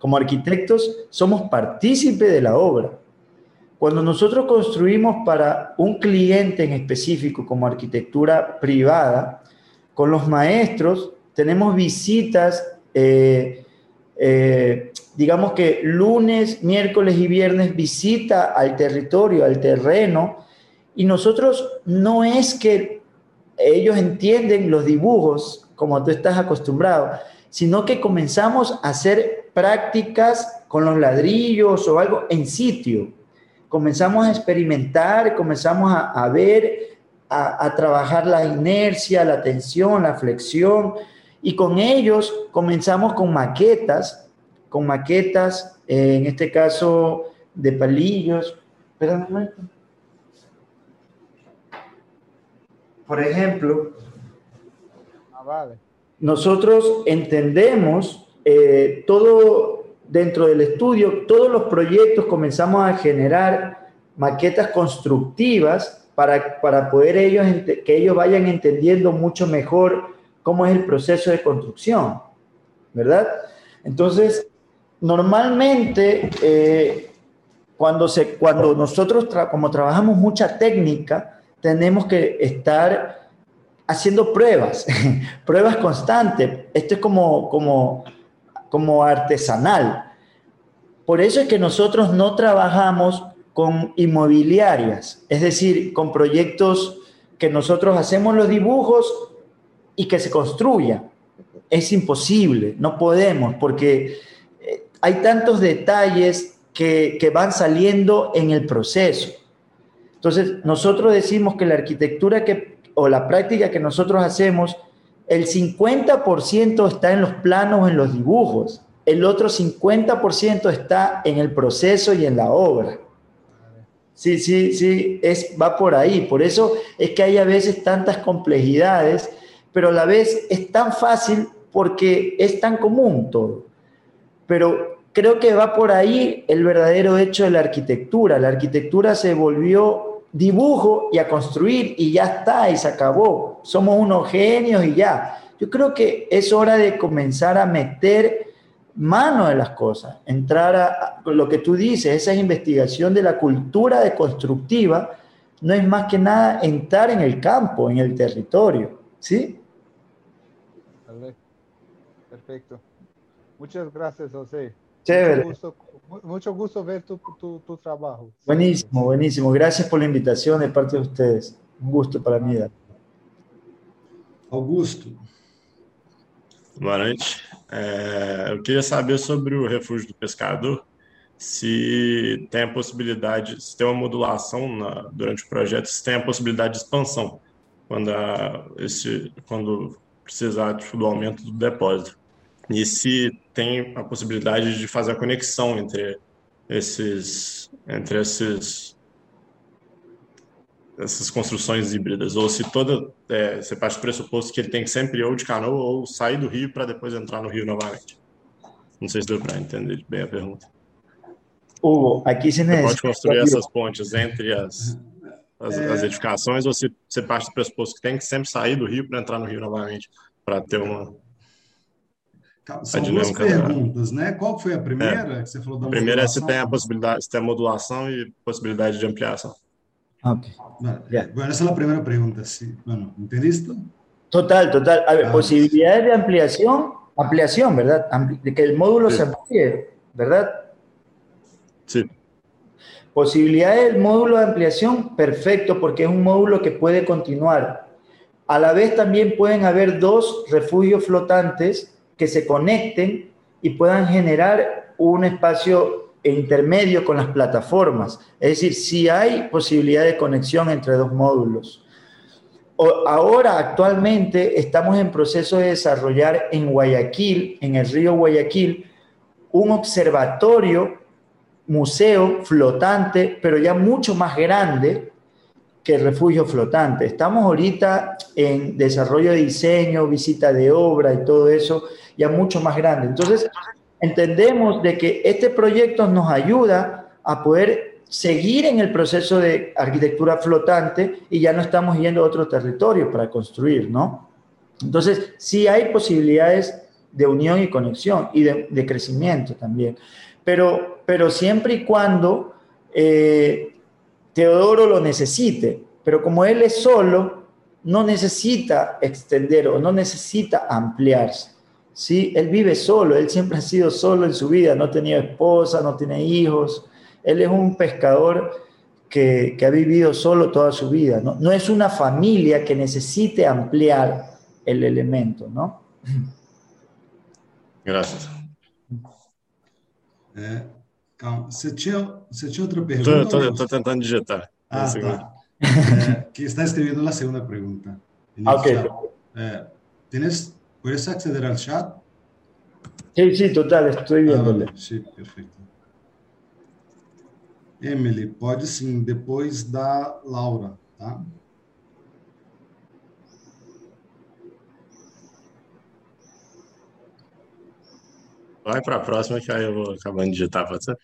B: Como arquitectos somos partícipes de la obra. Cuando nosotros construimos para un cliente en específico como arquitectura privada, con los maestros tenemos visitas, eh, eh, digamos que lunes, miércoles y viernes visita al territorio, al terreno, y nosotros no es que ellos entienden los dibujos como tú estás acostumbrado, sino que comenzamos a hacer prácticas con los ladrillos o algo en sitio. Comenzamos a experimentar, comenzamos a, ver, a, a, trabajar la inercia, la tensión, la flexión, y con ellos comenzamos con maquetas, con maquetas, eh, en este caso de palillos. Por ejemplo,
D: ah,
B: nosotros entendemos eh, todo dentro del estudio, todos los proyectos comenzamos a generar maquetas constructivas para, para poder ellos, que ellos vayan entendiendo mucho mejor cómo es el proceso de construcción, ¿verdad? Entonces, normalmente, eh, cuando, se, cuando nosotros, como trabajamos mucha técnica, tenemos que estar haciendo pruebas, pruebas constantes. Esto es como, como, como artesanal. Por eso es que nosotros no trabajamos con inmobiliarias, es decir, con proyectos que nosotros hacemos los dibujos y que se construya. Es imposible, no podemos, porque eh, hay tantos detalles que, que van saliendo en el proceso. Entonces, nosotros decimos que la arquitectura que, o la práctica que nosotros hacemos, el 50% está en los planos, en los dibujos, el otro 50% está en el proceso y en la obra. Sí, sí, sí, es, va por ahí. Por eso es que hay a veces tantas complejidades, pero a la vez es tan fácil porque es tan común todo. Pero creo que va por ahí el verdadero hecho de la arquitectura. La arquitectura se volvió dibujo y a construir y ya está y se acabó. Somos unos genios y ya. Yo creo que es hora de comenzar a meter mano de las cosas, entrar a, lo que tú dices, esa investigación de la cultura deconstructiva, no es más que nada entrar en el campo, en el territorio, ¿sí?
E: Perfecto. Muchas gracias, José.
B: Chévere.
E: Mucho gusto, ver tu, tu, trabajo.
B: Buenísimo, buenísimo. Gracias por la invitación de parte de ustedes. Un gusto para mí.
A: Augusto.
F: Boa noite. É, eu queria saber sobre o refúgio do pescador, se tem a possibilidade, se tem uma modulação na, durante o projeto, se tem a possibilidade de expansão quando, a, esse, quando precisar tipo, do aumento do depósito. E se tem a possibilidade de fazer a conexão entre esses, entre esses essas construções híbridas, ou se toda é, você parte do pressuposto que ele tem que sempre ou de canoa ou sair do rio para depois entrar no rio novamente. Não sei se deu para entender bem a pergunta.
B: Hugo, aqui se você
F: pode construir essas pontes entre as, as, é... as, edificações, ou se você parte do pressuposto que tem que sempre sair do rio para entrar no rio novamente, para ter uma.
A: São duas perguntas, né? Qual foi a primeira é. que você falou da
F: A primeira é se tem a possibilidade, se tem a modulação e possibilidade de ampliação.
B: Ok.
A: Bueno, esa es la primera pregunta. Sí. Bueno, ¿entendiste?
B: Total, total. A ver, ah, posibilidades de ampliación, ampliación, ¿verdad? de que el módulo se amplíe, ¿verdad?
F: Sí.
B: Posibilidades del módulo de ampliación, perfecto, porque es un módulo que puede continuar. A la vez también pueden haber dos refugios flotantes que se conecten y puedan generar un espacio intermedio con las plataformas. Es decir, si hay posibilidad de conexión entre dos módulos. ahora, actualmente, estamos en proceso de desarrollar en Guayaquil, en el río Guayaquil, un observatorio, museo flotante, pero ya mucho más grande que el refugio flotante. Estamos ahorita en desarrollo de diseño, visita de obra y todo eso, ya mucho más grande. Entonces, entendemos de que este proyecto nos ayuda a poder seguir en el proceso de arquitectura flotante y ya no estamos yendo a otro territorio para construir, ¿no? Entonces, sí hay posibilidades de unión y conexión y de, crecimiento también, pero, pero siempre y cuando eh, Teodoro lo necesite, pero como él es solo, no necesita extender o no necesita ampliarse. ¿sí? Él vive solo, él siempre ha sido solo en su vida, no tenía esposa, no tiene hijos. Él es un pescador que, ha vivido solo toda su vida, ¿no? No es una familia que necesite ampliar el elemento, ¿no?
F: Gracias.
A: É, calma, você tinha, você tinha outra pergunta?
F: Estou tentando digitar.
A: Ah, tá. É, que está escrevendo a segunda pergunta.
B: Ok.
A: É, ¿Tienes ¿Puedes acceder al chat?
B: Sí, sí, total, estoy viéndole.
A: Ah, sí, perfeito. Emily, pode sim, depois da Laura, tá?
F: Vai para a próxima que aí eu vou acabando de digitar, pode ser?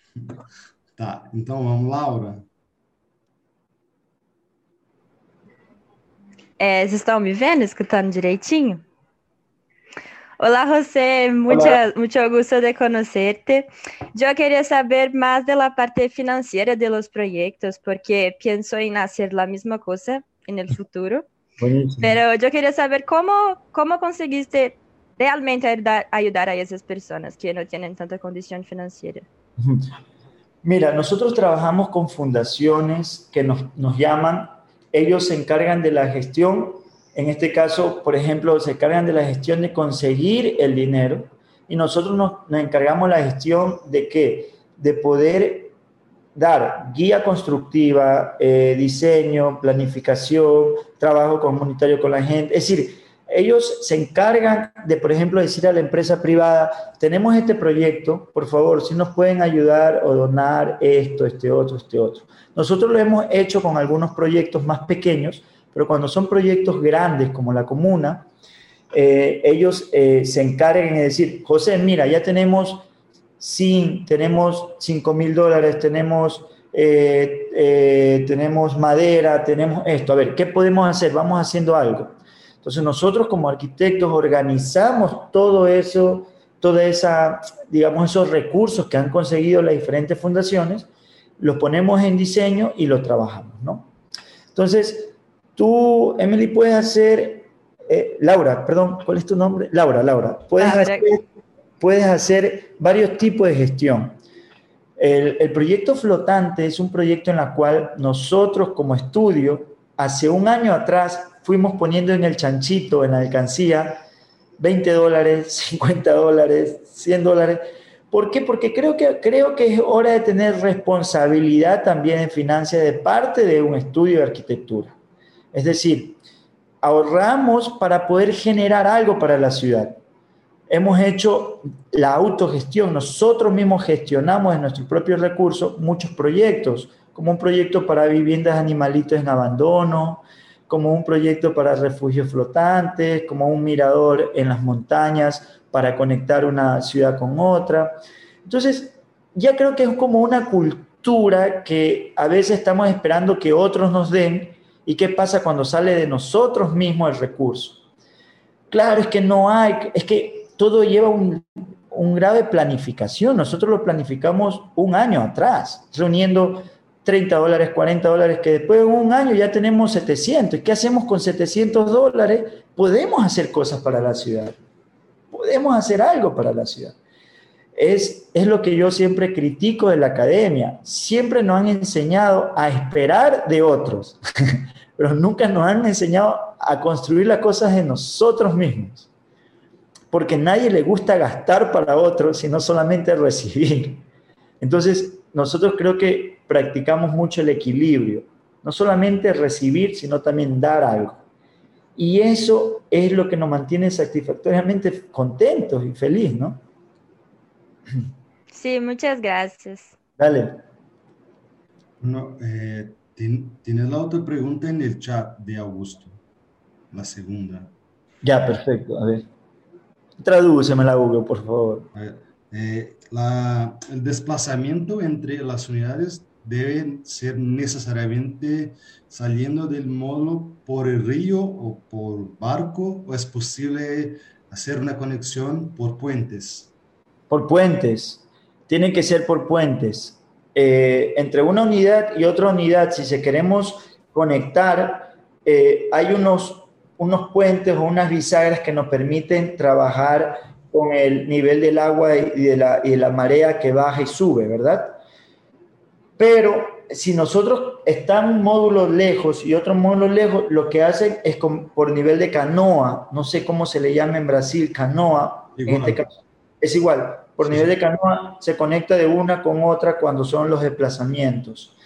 A: Tá, então vamos, Laura.
G: É, vocês estão me vendo, escutando direitinho? Hola José, mucho gusto de conocerte. Yo quería saber de la parte financiera de los proyectos porque pienso en hacer la misma cosa en el futuro.
B: Buenísimo.
G: Pero yo quería saber cómo, cómo conseguiste realmente ayudar, ayudar a esas personas que no tienen tanta condición financiera.
B: Mira, nosotros trabajamos con fundaciones que nos, nos llaman, ellos se encargan de la gestión, en este caso, por ejemplo, se encargan de la gestión de conseguir el dinero y nosotros nos, nos encargamos la gestión de qué? De poder dar guía constructiva, eh, diseño, planificación, trabajo comunitario con la gente. Es decir, ellos se encargan de, por ejemplo, decir a la empresa privada, tenemos este proyecto, por favor, si nos pueden ayudar o donar esto, este otro, este otro. Nosotros lo hemos hecho con algunos proyectos más pequeños, pero cuando son proyectos grandes como la comuna, eh, ellos eh, se encargan de decir, José, mira, ya tenemos sin, tenemos 5 mil dólares, tenemos, eh, tenemos madera, tenemos esto. A ver, ¿qué podemos hacer? Vamos haciendo algo. Entonces nosotros como arquitectos organizamos todo eso, toda esa, digamos, esos recursos que han conseguido las diferentes fundaciones, los ponemos en diseño y los trabajamos, ¿no? Entonces, tú, Emily, puedes hacer, eh, Laura, perdón, ¿cuál es tu nombre? Laura, Laura, puedes, hacer, puedes hacer varios tipos de gestión. El, el, proyecto flotante es un proyecto en el cual nosotros como estudio, hace un año atrás, fuimos poniendo en el chanchito, en la alcancía, 20 dólares, 50 dólares, 100 dólares. ¿Por qué? Porque creo que, creo que es hora de tener responsabilidad también en finanzas de parte de un estudio de arquitectura. Es decir, ahorramos para poder generar algo para la ciudad. Hemos hecho la autogestión, nosotros mismos gestionamos en nuestros propios recursos muchos proyectos, como un proyecto para viviendas animalitos en abandono, como un proyecto para refugios flotantes, como un mirador en las montañas para conectar una ciudad con otra. Entonces, ya creo que es como una cultura que a veces estamos esperando que otros nos den y qué pasa cuando sale de nosotros mismos el recurso. Claro, es que no hay, es que todo lleva un, un grado de planificación. Nosotros lo planificamos un año atrás, reuniendo 30 dólares, 40 dólares, que después de un año ya tenemos 700. ¿Y qué hacemos con 700 dólares? Podemos hacer cosas para la ciudad. Podemos hacer algo para la ciudad. Es, es lo que yo siempre critico de la academia. Siempre nos han enseñado a esperar de otros, pero nunca nos han enseñado a construir las cosas de nosotros mismos. Porque nadie le gusta gastar para otros, sino solamente recibir. Entonces, nosotros creo que practicamos mucho el equilibrio, no solamente recibir, sino también dar algo. Y eso es lo que nos mantiene satisfactoriamente contentos y felices, ¿no?
G: Sí, muchas gracias.
B: Dale.
A: No, eh, tienes la otra pregunta en el chat de Augusto, la segunda.
B: Ya, perfecto. A ver. Tradúceme la Google, por favor.
A: Eh, la, el desplazamiento entre las unidades deben ser necesariamente saliendo del módulo por el río o por barco o es posible hacer una conexión por puentes?
B: Por puentes, tienen que ser por puentes. Eh, entre una unidad y otra unidad, si se queremos conectar, eh, hay unos, unos puentes o unas bisagras que nos permiten trabajar con el nivel del agua y de la, y la marea que baja y sube, ¿verdad? Pero si nosotros están módulos lejos y otros módulos lejos, lo que hacen es por nivel de canoa, no sé cómo se le llama en Brasil, canoa, en este caso, es igual, por nivel de canoa se conecta de una con otra cuando son los desplazamientos.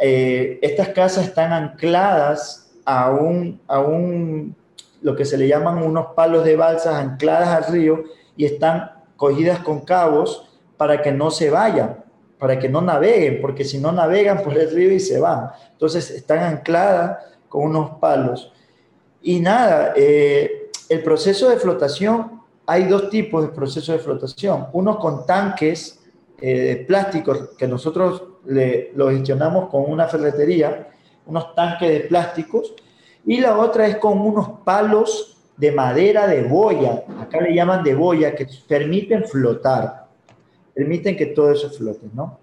B: Eh, estas casas están ancladas a un, a un, lo que se le llaman unos palos de balsas ancladas al río y están cogidas con cabos para que no se vayan para que no naveguen, porque si no navegan por el río y se van. Entonces están ancladas con unos palos. Y nada, eh, el proceso de flotación, hay dos tipos de proceso de flotación. Uno con tanques eh, de plástico, que nosotros le, lo gestionamos con una ferretería, unos tanques de plásticos, y la otra es con unos palos de madera de boya, acá le llaman de boya, que permiten flotar permiten que todo eso flote, ¿no?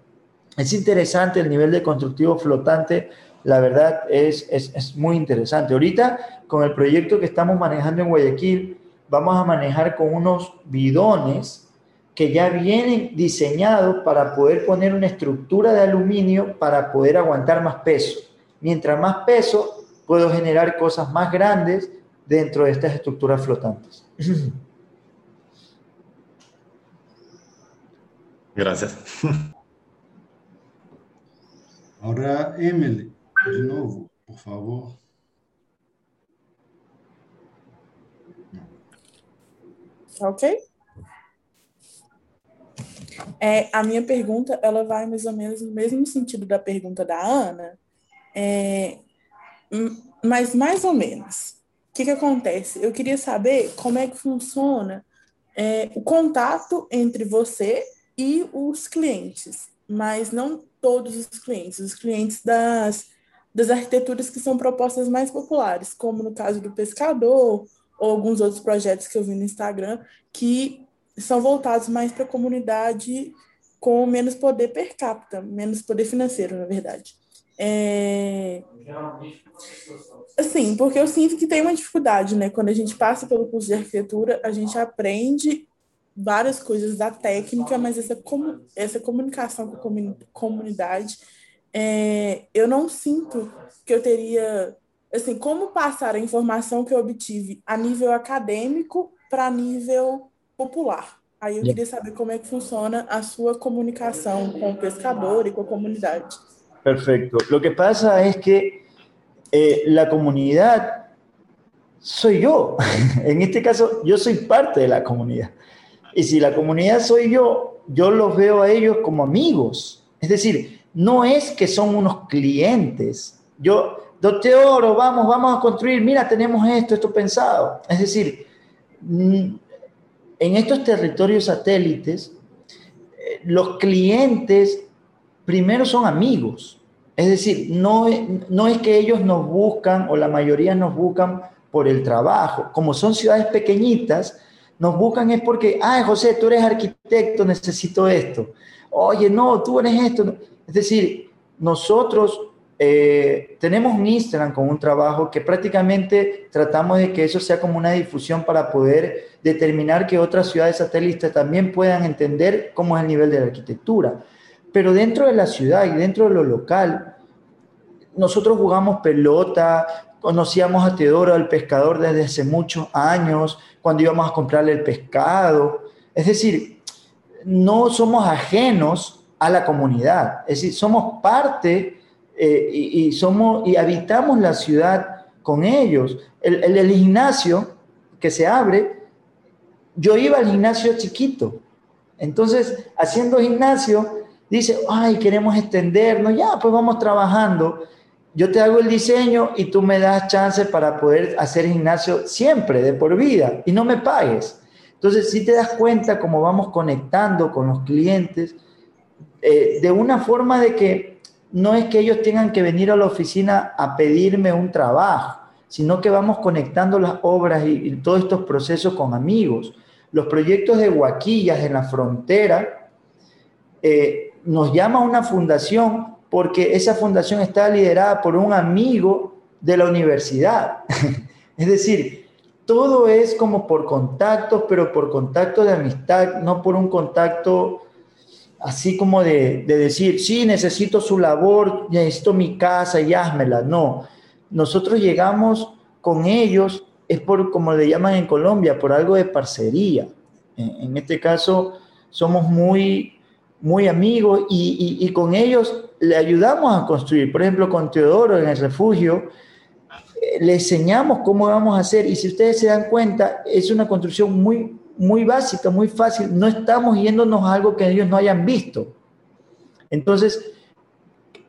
B: Es interesante el nivel de constructivo flotante, la verdad es, es, es, muy interesante. Ahorita, con el proyecto que estamos manejando en Guayaquil, vamos a manejar con unos bidones que ya vienen diseñados para poder poner una estructura de aluminio para poder aguantar más peso. Mientras más peso, puedo generar cosas más grandes dentro de estas estructuras flotantes.
F: Gracias.
A: Ahora, Emily, de nuevo, por favor.
C: Ok? É, a minha pergunta, ela vai mais ou menos no mesmo sentido da pergunta da Ana, é, mas mais ou menos. O que, que acontece? Eu queria saber como é que funciona é, o contato entre você e os clientes, mas não todos os clientes, os clientes das, das arquiteturas que são propostas mais populares, como no caso do pescador, ou alguns outros projetos que eu vi no Instagram, que são voltados mais para a comunidade com menos poder per capita, menos poder financeiro, na verdade. É... Assim, porque eu sinto que tem uma dificuldade, né? Quando a gente passa pelo curso de arquitetura, a gente aprende várias coisas da técnica, mas essa, essa comunicação com a comunidade, é, eu não sinto que eu teria, assim, como passar a informação que eu obtive a nível acadêmico para nível popular. Aí eu queria saber como é que funciona a sua comunicação com o pescador e com a comunidade.
B: Perfecto. Lo que pasa es que eh, la comunidad soy yo. este caso, yo soy parte de la comunidad. Y si la comunidad soy yo, yo los veo a ellos como amigos. Es decir, no es que son unos clientes. Yo, doctor, vamos, vamos a construir, mira, tenemos esto, esto pensado. Es decir, mm, en estos territorios satélites, eh, los clientes primero son amigos. Es decir, no, no es que ellos nos buscan o la mayoría nos buscan por el trabajo. Como son ciudades pequeñitas, nos buscan es porque, ay, José, tú eres arquitecto, necesito esto. Oye, no, tú eres esto. Es decir, nosotros eh, tenemos un Instagram con un trabajo que prácticamente tratamos de que eso sea como una difusión para poder determinar que otras ciudades satélites también puedan entender cómo es el nivel de la arquitectura. Pero dentro de la ciudad y dentro de lo local, nosotros jugamos pelota, conocíamos a Teodoro, el pescador, desde hace muchos años, cuando íbamos a comprarle el pescado. Es decir, no somos ajenos a la comunidad, es decir, somos parte eh, y, somos, y habitamos la ciudad con ellos. El, el, gimnasio que se abre, yo iba al gimnasio chiquito. Entonces, haciendo gimnasio, dice, ay, queremos extendernos, ya, pues vamos trabajando yo te hago el diseño y tú me das chance para poder hacer gimnasio siempre, de por vida, y no me pagues. Entonces, si te das cuenta cómo vamos conectando con los clientes, eh, de una forma de que no es que ellos tengan que venir a la oficina a pedirme un trabajo, sino que vamos conectando las obras y, todos estos procesos con amigos. Los proyectos de Huaquillas en la frontera, eh, nos llama una fundación porque esa fundación está liderada por un amigo de la universidad. es decir, todo es como por contactos, pero por contacto de amistad, no por un contacto así como de, decir, sí, necesito su labor, necesito mi casa y házmela. No, nosotros llegamos con ellos, es por, como le llaman en Colombia, por algo de parcería. En, este caso, somos muy, muy amigos y con ellos le ayudamos a construir. Por ejemplo, con Teodoro en el refugio, eh, le enseñamos cómo vamos a hacer y si ustedes se dan cuenta, es una construcción muy, muy básica, muy fácil. No estamos yéndonos a algo que ellos no hayan visto. Entonces,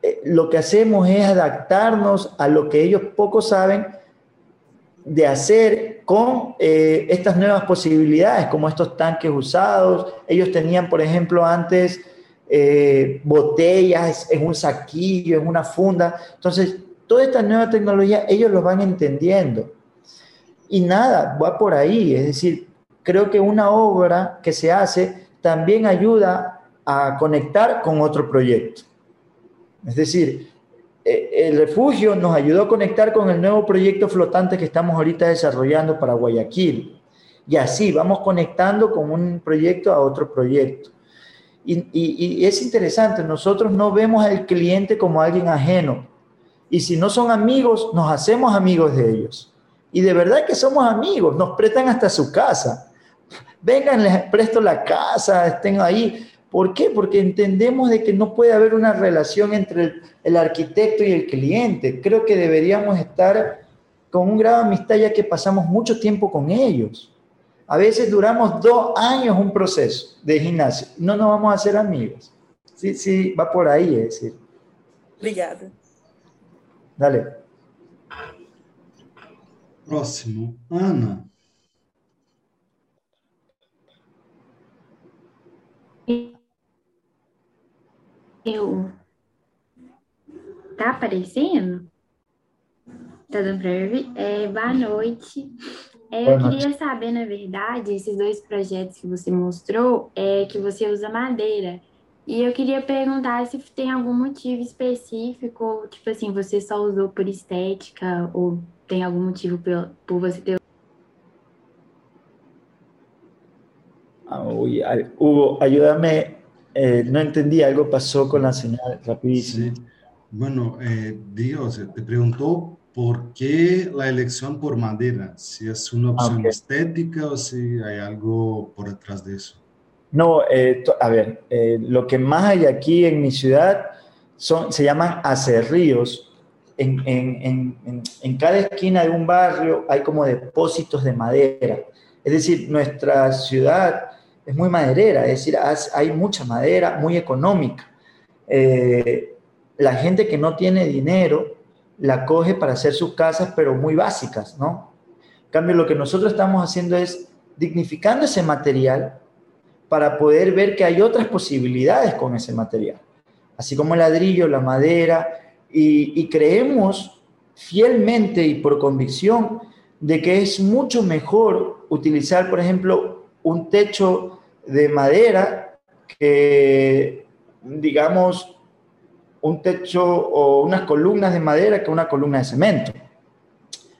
B: eh, lo que hacemos es adaptarnos a lo que ellos poco saben de hacer con eh, estas nuevas posibilidades, como estos tanques usados. Ellos tenían, por ejemplo, antes eh, botellas en un saquillo, en una funda. Entonces, toda esta nueva tecnología, ellos lo van entendiendo. Y nada, va por ahí. Es decir, creo que una obra que se hace también ayuda a conectar con otro proyecto. Es decir, eh, el refugio nos ayudó a conectar con el nuevo proyecto flotante que estamos ahorita desarrollando para Guayaquil. Y así vamos conectando con un proyecto a otro proyecto. Y, es interesante, nosotros no vemos al cliente como alguien ajeno. Y si no son amigos, nos hacemos amigos de ellos. Y de verdad que somos amigos, nos prestan hasta su casa. Vengan, les presto la casa, estén ahí. ¿Por qué? Porque entendemos de que no puede haber una relación entre el, el arquitecto y el cliente. Creo que deberíamos estar con un grado de amistad ya que pasamos mucho tiempo con ellos. A veces duramos dos años un proceso de gimnasio. No nos vamos a hacer amigos. Sí, sí, va por ahí, es decir.
C: Obrigada.
B: Dale.
A: Próximo, Ana.
H: Eu. Tá aparecendo? Tá dando para ver? É, boa noite. É, eu queria saber, na verdade, esses dois projetos que você mostrou, é que você usa madeira. E eu queria perguntar se tem algum motivo específico, tipo assim, você só usou por estética ou tem algum motivo por, por você ter.
B: Hugo, ayúdame, eh, no entendí, algo pasó con la señal rapidísimo.
A: Sí. Bueno, eh, Dios, te preguntó ¿Por qué la elección por madera? Si es una opción okay. estética o si hay algo por detrás de eso.
B: No, eh, a ver, eh, lo que más hay aquí en mi ciudad son, se llaman acerríos. En, en, en, en, cada esquina de un barrio hay como depósitos de madera. Es decir, nuestra ciudad es muy maderera, es decir, hay mucha madera, muy económica. Eh, la gente que no tiene dinero la coge para hacer sus casas, pero muy básicas, ¿no? En cambio, lo que nosotros estamos haciendo es dignificando ese material para poder ver que hay otras posibilidades con ese material, así como el ladrillo, la madera, y, y creemos fielmente y por convicción de que es mucho mejor utilizar, por ejemplo, un techo de madera que, digamos, un techo o unas columnas de madera que una columna de cemento.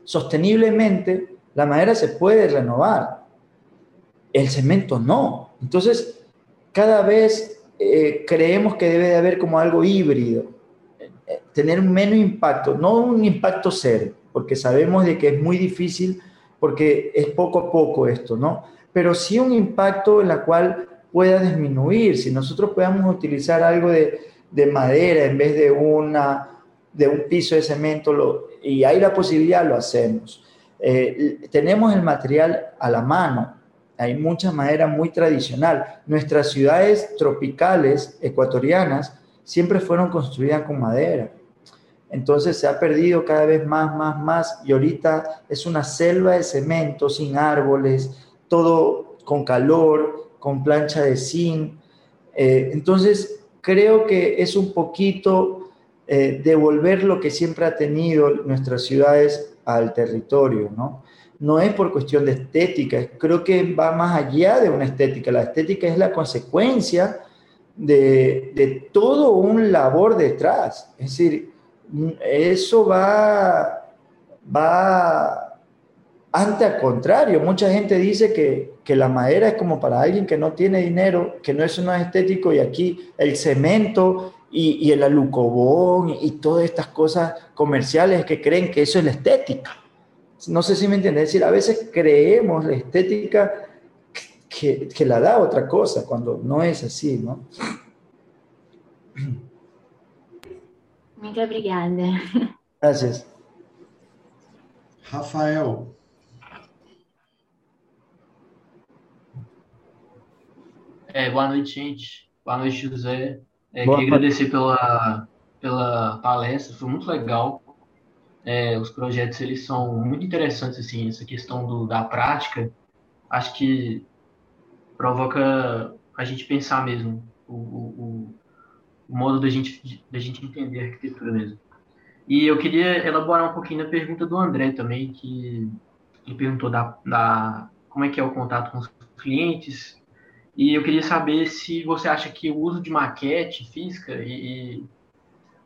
B: Sosteniblemente, la madera se puede renovar, el cemento no. Entonces, cada vez eh, creemos que debe de haber como algo híbrido, eh, tener menos impacto, no un impacto cero, porque sabemos de que es muy difícil, porque es poco a poco esto, ¿no? Pero sí un impacto en la cual pueda disminuir, si nosotros podamos utilizar algo de de madera en vez de, una, de un piso de cemento y hay la posibilidad, lo hacemos. Eh, tenemos el material a la mano, hay mucha madera muy tradicional. Nuestras ciudades tropicales ecuatorianas siempre fueron construidas con madera. Entonces se ha perdido cada vez más, más, más y ahorita es una selva de cemento sin árboles, todo con calor, con plancha de zinc. Eh, entonces creo que es un poquito eh, devolver lo que siempre ha tenido nuestras ciudades al territorio, ¿no? No es por cuestión de estética, creo que va más allá de una estética. La estética es la consecuencia de, de todo un labor detrás. Es decir, eso va, va ante al contrario, mucha gente dice que, que, la madera es como para alguien que no tiene dinero, que no es un estético, y aquí el cemento y, y, el alucobón y todas estas cosas comerciales que creen que eso es la estética. No sé si me entienden, es decir, a veces creemos la estética que, que la da otra cosa, cuando no es así, ¿no?
H: Muito obrigada.
B: Gracias.
A: Rafael.
I: É, boa noite, gente. Boa noite, José. É, queria agradecer pela, pela palestra, foi muito legal. É, os projetos eles são muito interessantes, assim, essa questão do, da prática. Acho que provoca a gente pensar mesmo o, o, o modo da gente, da gente entender a arquitetura mesmo. E eu queria elaborar um pouquinho na pergunta do André também, que ele perguntou da, da como é que é o contato com os clientes, e eu queria saber se você acha que o uso de maquete física e, e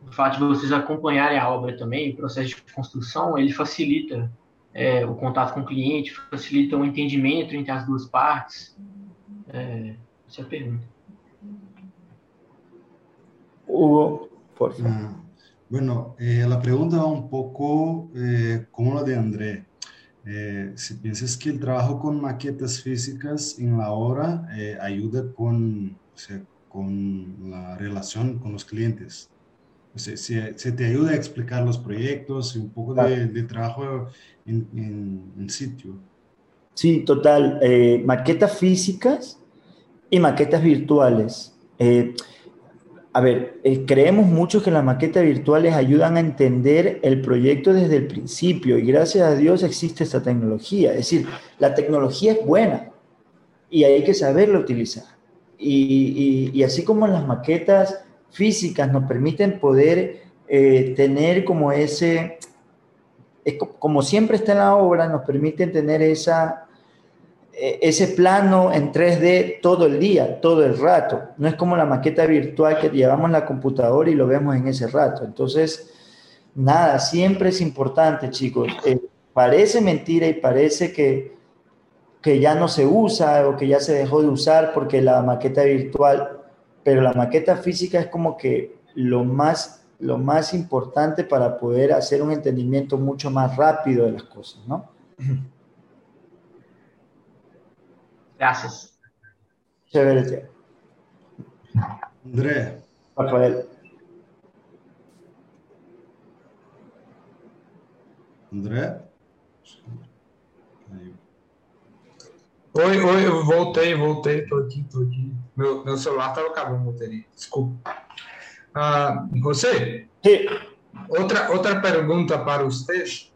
I: o fato de vocês acompanharem a obra também, o processo de construção, ele facilita é, o contato com o cliente, facilita o entendimento entre as duas partes. É, essa é a pergunta.
A: Hugo, por favor. Ah, bueno, eh, la pregunta va un poco eh, como la de André. Eh, si piensas que el trabajo con maquetas físicas en la obra eh, ayuda con, o sea, con la relación con los clientes. O sea, se, se, te ayuda a explicar los proyectos y un poco de, de trabajo en, en, en, sitio.
B: Sí, total. Eh, maquetas físicas y maquetas virtuales. A ver, eh, creemos mucho que las maquetas virtuales ayudan a entender el proyecto desde el principio y gracias a Dios existe esta tecnología. Es decir, la tecnología es buena y hay que saberla utilizar. Y, y, y así como las maquetas físicas nos permiten poder eh, tener como ese, como siempre está en la obra, nos permiten tener esa, ese plano en 3D todo el día, todo el rato. No es como la maqueta virtual que llevamos en la computadora y lo vemos en ese rato. Entonces, nada, siempre es importante, chicos. Eh, parece mentira y parece que, que ya no se usa o que ya se dejó de usar porque la maqueta virtual pero la maqueta física es como que lo más, lo más importante para poder hacer un entendimiento mucho más rápido de las cosas, ¿no?
I: Gracias.
B: Chévere.
A: André.
B: Rafael.
A: André?
D: Oi, oi, eu voltei, voltei, tô aqui, tô aqui. Meu, meu celular estava acabando a bateria, desculpa. Ah, você?
B: Sim.
D: Outra, outra pergunta para vocês.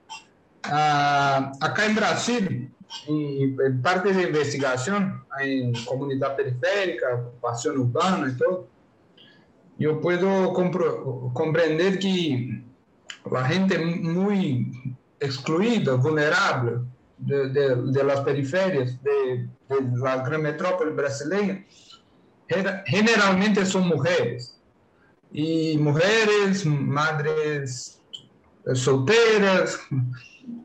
D: Ah, acá em Brasil, em, em parte de investigação em comunidade periférica, ocupação urbana e tudo, eu posso compreender que a gente é muito excluída, vulnerável, de, de, las periferias de, de, la gran metrópole brasileña, generalmente son mujeres. Y mujeres, madres solteras,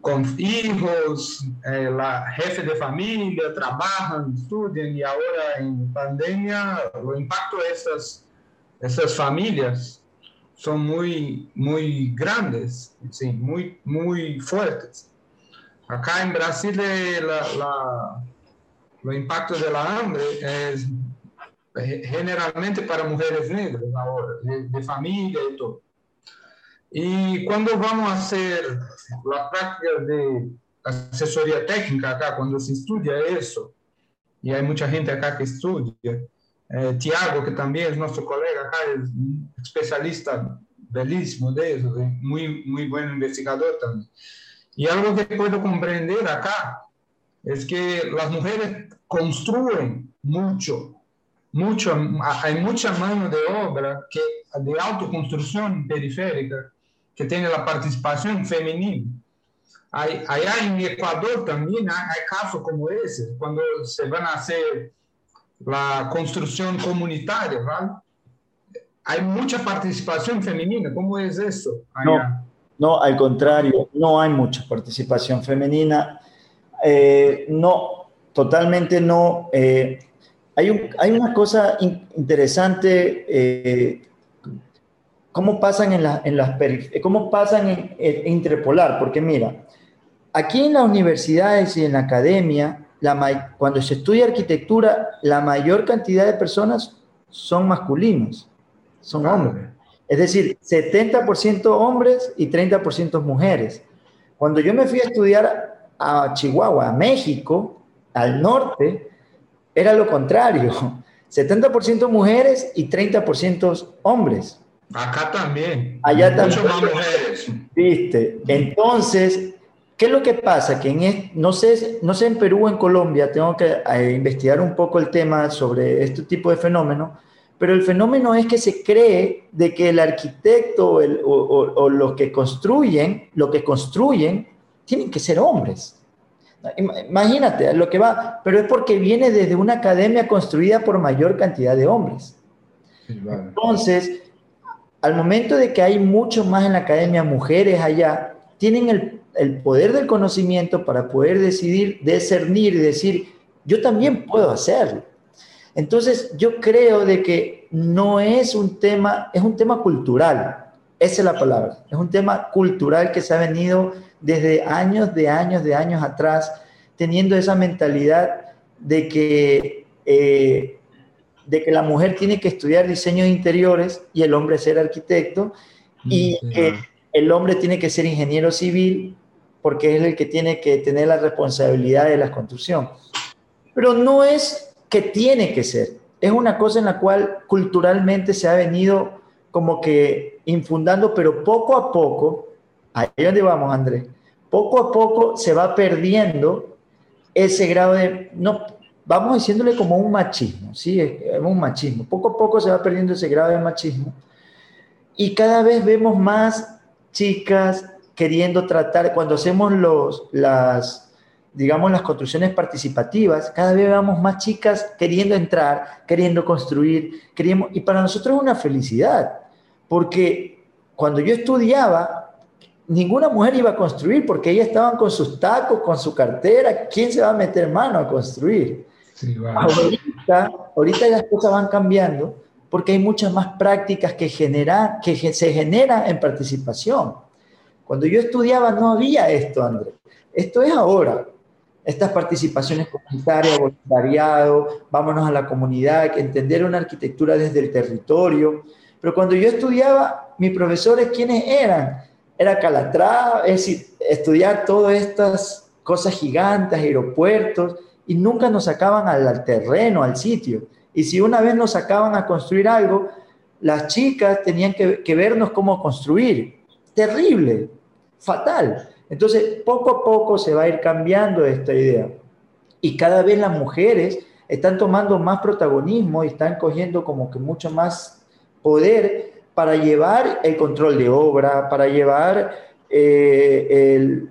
D: con hijos, eh, la jefe de familia, trabajan, estudian y ahora en pandemia, el impacto de esas, esas familias son muy, muy grandes, sí, muy, muy fuertes. Acá en Brasil la, la, impacto de la hambre eh, generalmente para mujeres negras de, de, y todo. Y cuando vamos a hacer la práctica de asesoría técnica acá, cuando se estudia eso, y hay mucha gente acá que estudia, eh, Tiago, que también es nuestro colega acá, es un especialista belísimo de eso, muy, muy buen investigador también. Y algo que puedo comprender acá es que las mujeres construyen mucho, mucho, hay mucha mano de obra que, de autoconstrucción periférica que tiene la participación femenina. Hay, allá en Ecuador también hay, hay casos como ese, cuando se van a hacer la construcción comunitaria, ¿vale? Hay mucha participación femenina, ¿cómo es eso? Allá?
B: No. No, al contrario, no hay mucha participación femenina. Eh, no, totalmente no. Eh, hay, un, hay, una cosa in, interesante, eh, cómo pasan en, la, en las cómo pasan en, en, interpolar, porque mira, aquí en las universidades y en la academia, la, cuando se estudia arquitectura, la mayor cantidad de personas son masculinos, son hombres. Es decir, 70% hombres y 30% mujeres. Cuando yo me fui a estudiar a Chihuahua, a México, al norte, era lo contrario. 70% mujeres y 30% hombres.
D: Acá también.
B: Allá también. más mujeres. Viste. Entonces, ¿qué es lo que pasa? Que en, no, sé, no sé en Perú o en Colombia, tengo que eh, investigar un poco el tema sobre este tipo de fenómeno pero el fenómeno es que se cree de que el arquitecto o, o, o, los que construyen, lo que construyen, tienen que ser hombres. Imagínate lo que va, pero es porque viene desde una academia construida por mayor cantidad de hombres. Entonces, al momento de que hay mucho más en la academia mujeres allá, tienen el, poder del conocimiento para poder decidir, discernir y decir, yo también puedo hacerlo. Entonces, yo creo de que no es un tema, es un tema cultural. Esa es la palabra. Es un tema cultural que se ha venido desde años, de años, de años atrás, teniendo esa mentalidad de que, eh, de que la mujer tiene que estudiar diseño de interiores y el hombre ser arquitecto, y que el hombre tiene que ser ingeniero civil porque es el que tiene que tener la responsabilidad de la construcción. Pero no es que tiene que ser, es una cosa en la cual culturalmente se ha venido como que infundando, pero poco a poco, ahí es donde vamos, Andrés, poco a poco se va perdiendo ese grado de, no, vamos diciéndole como un machismo, ¿sí? Es un machismo. Poco a poco se va perdiendo ese grado de machismo. Y cada vez vemos más chicas queriendo tratar, cuando hacemos los, las, digamos, las construcciones participativas, cada vez vemos más chicas queriendo entrar, queriendo construir, queríamos, y para nosotros es una felicidad, porque cuando yo estudiaba, ninguna mujer iba a construir porque ellas estaban con sus tacos, con su cartera. ¿Quién se va a meter mano a construir? Ahorita, ahorita las cosas van cambiando porque hay muchas más prácticas que, generan, que se generan en participación. Cuando yo estudiaba no había esto, André. Esto es ahora. Estas participaciones comunitarias, voluntariado, vámonos a la comunidad, entender una arquitectura desde el territorio. Pero cuando yo estudiaba, mis profesores, ¿quiénes eran? era Calatrava, es decir, estudiar todas estas cosas gigantes, aeropuertos, y nunca nos sacaban al, terreno, al sitio. Y si una vez nos sacaban a construir algo, las chicas tenían que, vernos cómo construir. Terrible, fatal. Entonces, poco a poco se va a ir cambiando esta idea. Y cada vez las mujeres están tomando más protagonismo y están cogiendo como que mucho más poder para llevar el control de obra, para llevar eh,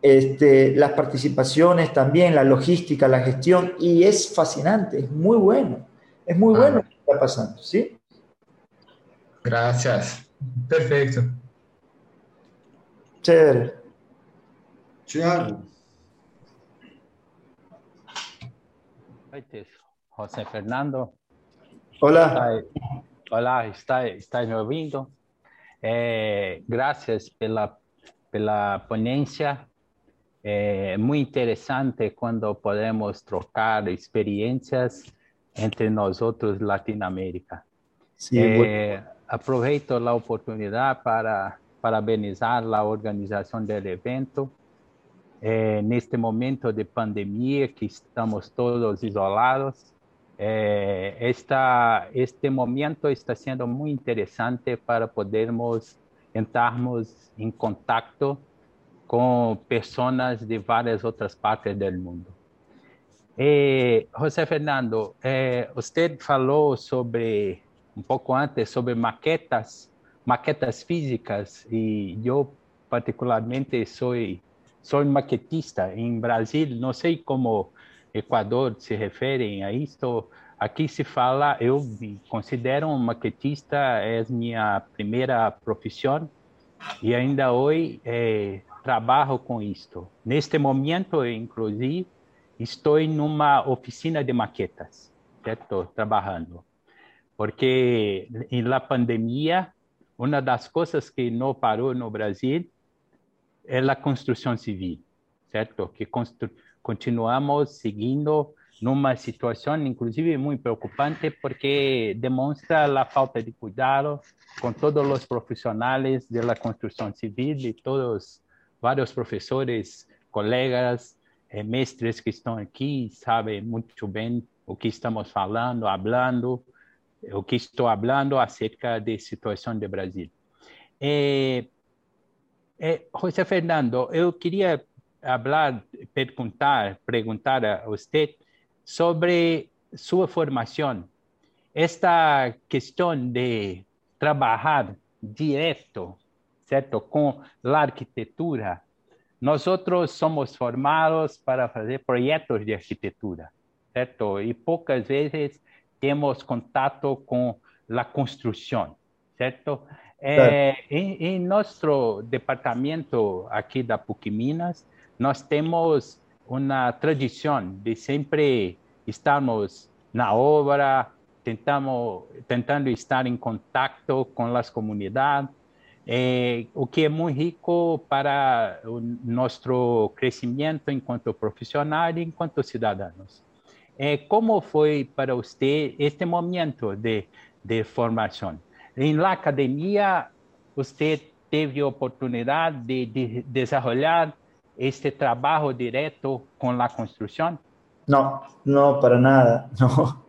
B: este, las participaciones también, la logística, la gestión, y es fascinante, es muy bueno, es muy ah. bueno lo que está pasando, ¿sí?
D: Gracias, perfecto.
B: Chévere.
A: Tiago.
J: José Fernando.
B: Hola.
J: Olá, está, está me ouvindo? É, graças pela, pela ponência. É muito interessante quando podemos trocar experiências entre nós outros Latinoamérica. Sim, é, aproveito a oportunidade para parabenizar a organização do evento. É, neste momento de pandemia que estamos todos isolados, Eh, esta, este momento está siendo muy interesante para podermos entrarmos en contacto con personas de varias otras partes del mundo. Eh, José Fernando, eh, usted falou sobre, um pouco antes, sobre maquetas, maquetas físicas, e eu particularmente sou, sou maquetista em Brasil, não sei como Equador se referem a isto. Aqui se fala, eu me considero um maquetista, é minha primeira profissão e ainda hoje é, trabalho com isto. Neste momento, inclusive, estou numa oficina de maquetas, certo? Trabalhando. Porque na pandemia, uma das coisas que não parou no Brasil é a construção civil, certo? Que continuamos seguindo numa situação, inclusive, muito preocupante, porque demonstra a falta de cuidado com todos os profissionais da construção civil e todos vários professores, colegas, eh, mestres que estão aqui, sabem muito bem o que estamos falando, falando, o que estou falando acerca da situação do Brasil. Eh, eh, José Fernando, eu queria hablar, perguntar, perguntar a você sobre sua formação. Esta questão de trabalhar direto, certo, com a arquitetura. Nós outros somos formados para fazer projetos de arquitetura, certo? E poucas vezes temos contato com a construção, certo? É, em, em, nosso departamento aqui da PUC Minas, nós temos uma tradição de sempre estarmos na obra, tentamos, tentando estar em contato com as comunidades, é, o que é muito rico para o nosso crescimento enquanto profissional e enquanto cidadãos. É, como foi para você este momento de, de formação? Em la academia, você teve a oportunidade de, de desenvolver este trabajo direto con la construcción?
B: No, no, para nada, no.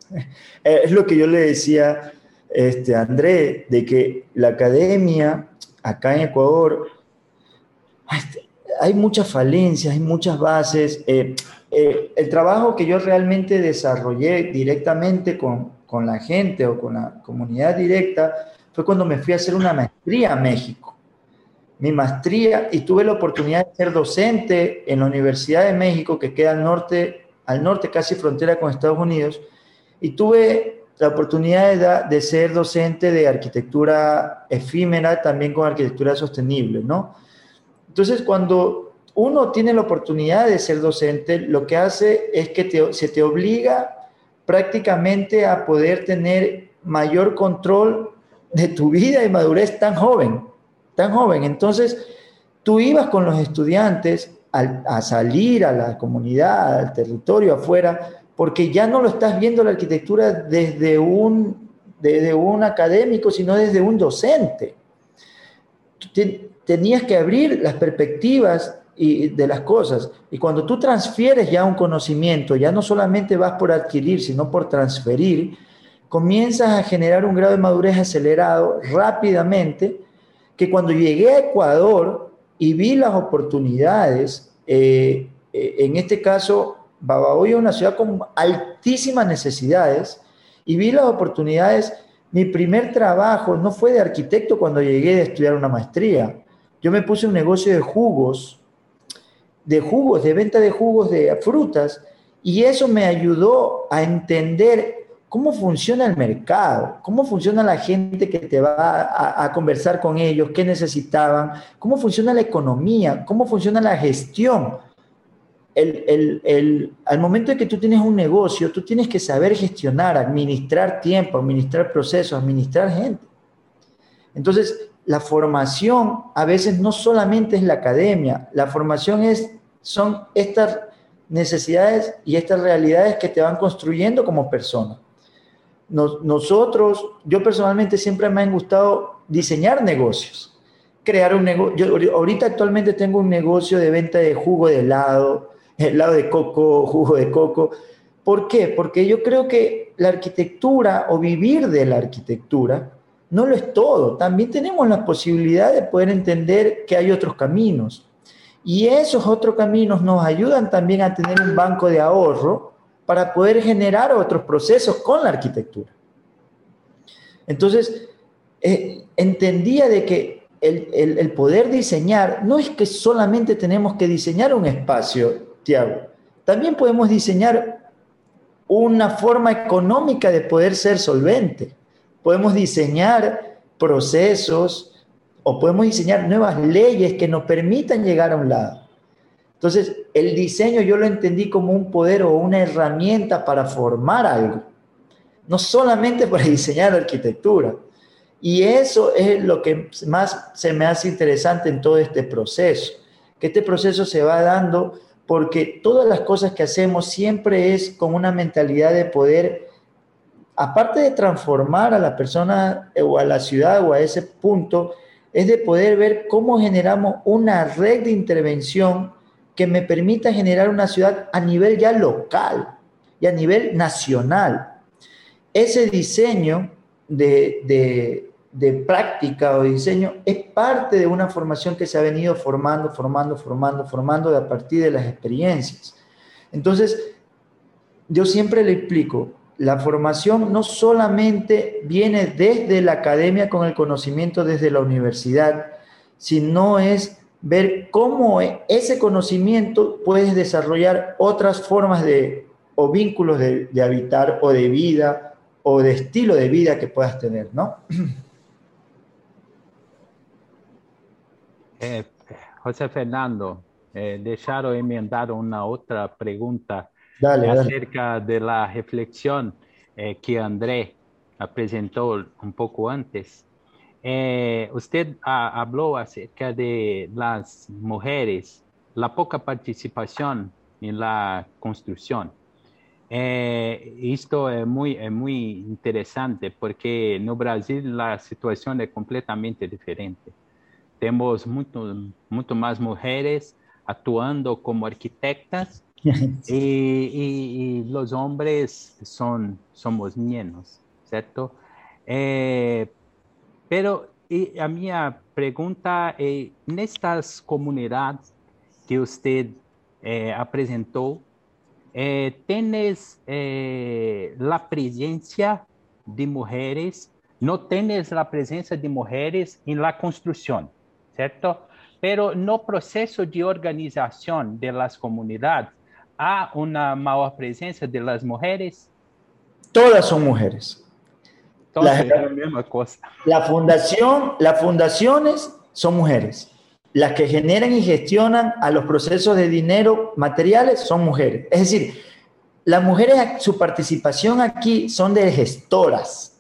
B: Es lo que yo le decía este, André, de que la academia acá en Ecuador, hay muchas falencias, hay muchas bases. Eh, eh, el trabajo que yo realmente desarrollé directamente con, con la gente o con la comunidad directa fue cuando me fui a hacer una maestría a México. Mi maestría y tuve la oportunidad de ser docente en la Universidad de México, que queda al norte, al norte casi frontera con Estados Unidos, y tuve la oportunidad de, ser docente de arquitectura efímera, también con arquitectura sostenible, ¿no? Entonces, cuando uno tiene la oportunidad de ser docente, lo que hace es que se te obliga prácticamente a poder tener mayor control de tu vida y madurez tan joven, tan joven. Entonces, tú ibas con los estudiantes a salir a la comunidad, al territorio afuera, porque ya no lo estás viendo la arquitectura desde un, desde un académico, sino desde un docente. Tenías que abrir las perspectivas y de las cosas. Y cuando tú transfieres ya un conocimiento, ya no solamente vas por adquirir, sino por transferir, comienzas a generar un grado de madurez acelerado rápidamente, que cuando llegué a Ecuador y vi las oportunidades, eh, eh, en este caso, Babahoyo es una ciudad con altísimas necesidades, y vi las oportunidades, mi primer trabajo no fue de arquitecto cuando llegué a estudiar una maestría. Yo me puse un negocio de jugos, de jugos, de venta de jugos de frutas, y eso me ayudó a entender cómo funciona el mercado, cómo funciona la gente que te va a, conversar con ellos, qué necesitaban, cómo funciona la economía, cómo funciona la gestión. Al momento de que tú tienes un negocio, tú tienes que saber gestionar, administrar tiempo, administrar procesos, administrar gente. Entonces, la formación a veces no solamente es la academia, la formación es, son estas necesidades y estas realidades que te van construyendo como persona nosotros, yo personalmente siempre me han gustado diseñar negocios, crear un negocio. Ahorita actualmente tengo un negocio de venta de jugo de helado, helado de coco, jugo de coco. ¿Por qué? Porque yo creo que la arquitectura o vivir de la arquitectura no lo es todo. También tenemos la posibilidad de poder entender que hay otros caminos. Y esos otros caminos nos ayudan también a tener un banco de ahorro para poder generar otros procesos con la arquitectura. Entonces, eh, entendía de que el, el, poder diseñar no es que solamente tenemos que diseñar un espacio, Tiago, también podemos diseñar una forma económica de poder ser solvente. Podemos diseñar procesos o podemos diseñar nuevas leyes que nos permitan llegar a un lado. Entonces, el diseño yo lo entendí como un poder o una herramienta para formar algo, no solamente para diseñar arquitectura. Y eso es lo que más se me hace interesante en todo este proceso, que este proceso se va dando porque todas las cosas que hacemos siempre es con una mentalidad de poder, aparte de transformar a la persona o a la ciudad o a ese punto, es de poder ver cómo generamos una red de intervención que me permita generar una ciudad a nivel ya local y a nivel nacional. Ese diseño de, práctica o diseño es parte de una formación que se ha venido formando, formando, formando, formando a partir de las experiencias. Entonces, yo siempre le explico, la formación no solamente viene desde la academia con el conocimiento desde la universidad, sino es ver cómo ese conocimiento puedes desarrollar otras formas de o vínculos de, habitar o de vida o de estilo de vida que puedas tener, ¿no?
J: Eh, José Fernando, eh, dejaron emendar una otra pregunta acerca de la reflexión eh, que André presentó un poco antes. Eh, usted habló acerca de las mujeres, la poca participación en la construcción. Eh, esto es muy, es muy interesante porque en Brasil la situación es completamente diferente. Tenemos mucho, mucho más mujeres actuando como arquitectas y, y, los hombres son, somos menos, ¿cierto? Eh, pero a mi pregunta es, en estas comunidades que usted eh, apresentou, eh, tienes eh, la presencia de mujeres, no tienes la presencia de mujeres en la construcción, ¿cierto? Pero no proceso de organización de las comunidades, ¿hay una mayor presencia de las mujeres?
B: Todas son mujeres.
J: Todas la, la misma cosa.
B: La fundación, las fundaciones son mujeres las que generan y gestionan a los procesos de dinero materiales son mujeres. Es decir, las mujeres, su participación aquí son de gestoras.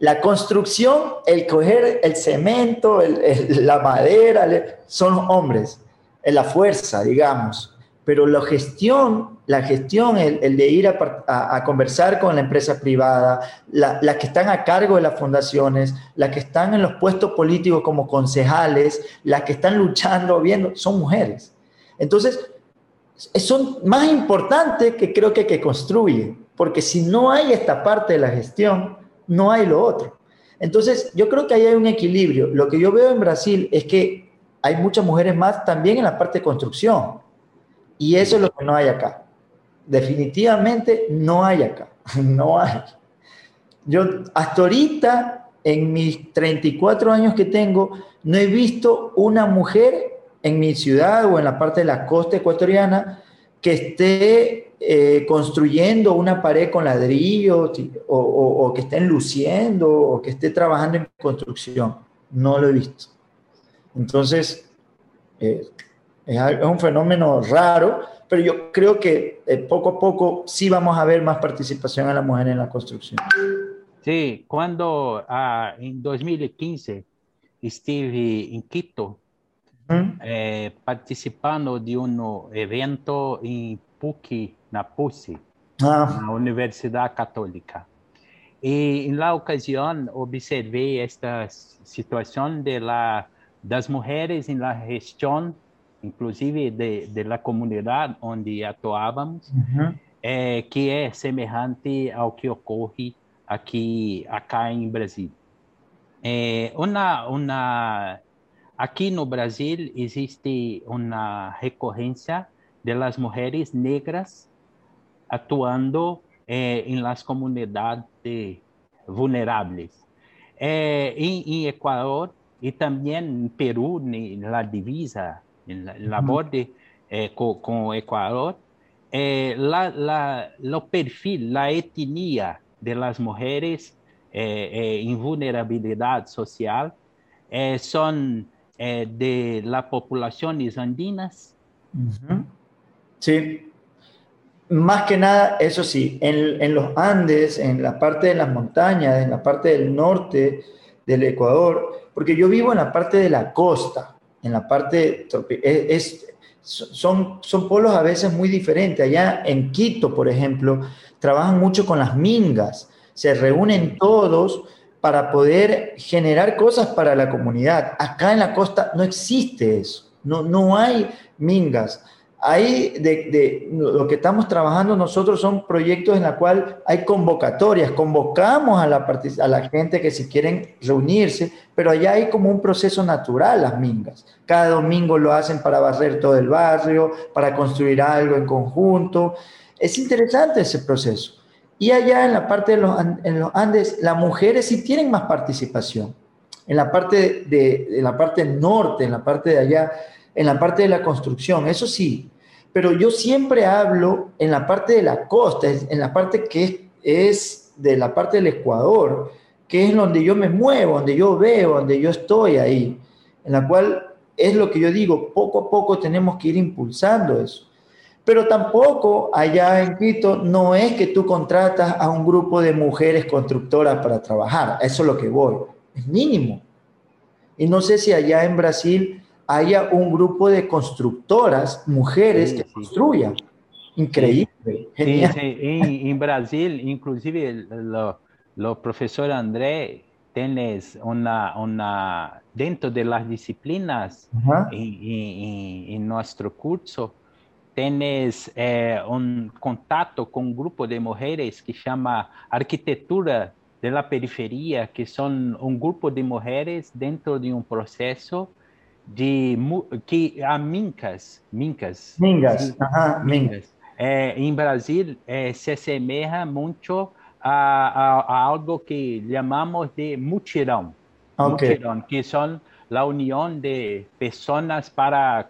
B: La construcción, el coger el cemento, la madera, son hombres, en la fuerza, digamos pero la gestión, la gestión, el, de ir a, conversar con la empresa privada, las que están a cargo de las fundaciones, las que están en los puestos políticos como concejales, las que están luchando, viendo, son mujeres. Entonces, son más importantes que creo que que construyen, porque si no hay esta parte de la gestión, no hay lo otro. Entonces, yo creo que ahí hay un equilibrio. Lo que yo veo en Brasil es que hay muchas mujeres más también en la parte de construcción y eso es lo que no hay acá. Definitivamente no hay acá. No hay. Yo hasta ahorita, en mis 34 años que tengo, no he visto una mujer en mi ciudad o en la parte de la costa ecuatoriana que esté eh, construyendo una pared con ladrillo o, que estén luciendo o que esté trabajando en construcción. No lo he visto. Entonces, eh, es un fenómeno raro, pero yo creo que eh, poco a poco sí vamos a ver más participación de la mujer en la construcción.
J: Sí, cuando ah, en 2015 estuve en Quito eh, participando de un evento en PUC, na PUC, ah. la Universidad Católica. Y en la ocasión observé esta situación de la, las mujeres en la gestión inclusive de, de la comunidade onde atuávamos, uhum. é, que é semelhante ao que ocorre aqui, acá em Brasil. É, uma, uma, aqui no Brasil existe uma recorrência das mulheres negras atuando é, em las comunidades vulneráveis. É, em, em Equador e também em Peru, na divisa en la, la borde eh, con, con, Ecuador, eh, la, la, lo perfil, la etnia de las mujeres eh, en vulnerabilidad social son de las poblaciones andinas.
B: Sí, más que nada, eso sí, en, en, los Andes, en la parte de las montañas, en la parte del norte del Ecuador, porque yo vivo en la parte de la costa, en la parte, es, son, son polos a veces muy diferentes. Allá en Quito, por ejemplo, trabajan mucho con las mingas, se reúnen todos para poder generar cosas para la comunidad. Acá en la costa no existe eso, no, no hay mingas. Ahí de, lo que estamos trabajando nosotros son proyectos en la cual hay convocatorias, convocamos a la, a la gente que si quieren reunirse, pero allá hay como un proceso natural las mingas. Cada domingo lo hacen para barrer todo el barrio, para construir algo en conjunto. Es interesante ese proceso. Y allá en la parte de los, en los Andes, las mujeres sí tienen más participación. En la parte de, de la parte norte, en la parte de allá, en la parte de la construcción, eso sí, pero yo siempre hablo en la parte de la costa, en la parte que es, de la parte del Ecuador, que es donde yo me muevo, donde yo veo, donde yo estoy ahí, en la cual es lo que yo digo, poco a poco tenemos que ir impulsando eso. Pero tampoco allá en Quito no es que tú contratas a un grupo de mujeres constructoras para trabajar, eso es lo que voy, es mínimo. Y no sé si allá en Brasil haya un grupo de constructoras, mujeres que construyan. Increíble.
J: Genial. En, Brasil, inclusive, lo, profesor André, tienes una, una, dentro de las disciplinas en, nuestro curso, tienes eh, un contacto con un grupo de mujeres que se llama Arquitectura de la Periferia, que son un grupo de mujeres dentro de un proceso de que a mincas, mincas,
B: mingas, ajá, mingas.
J: Eh, en Brasil eh, se asemeja mucho a, a, a, algo que llamamos de mutirão, okay. mutirão, que son la unión de personas para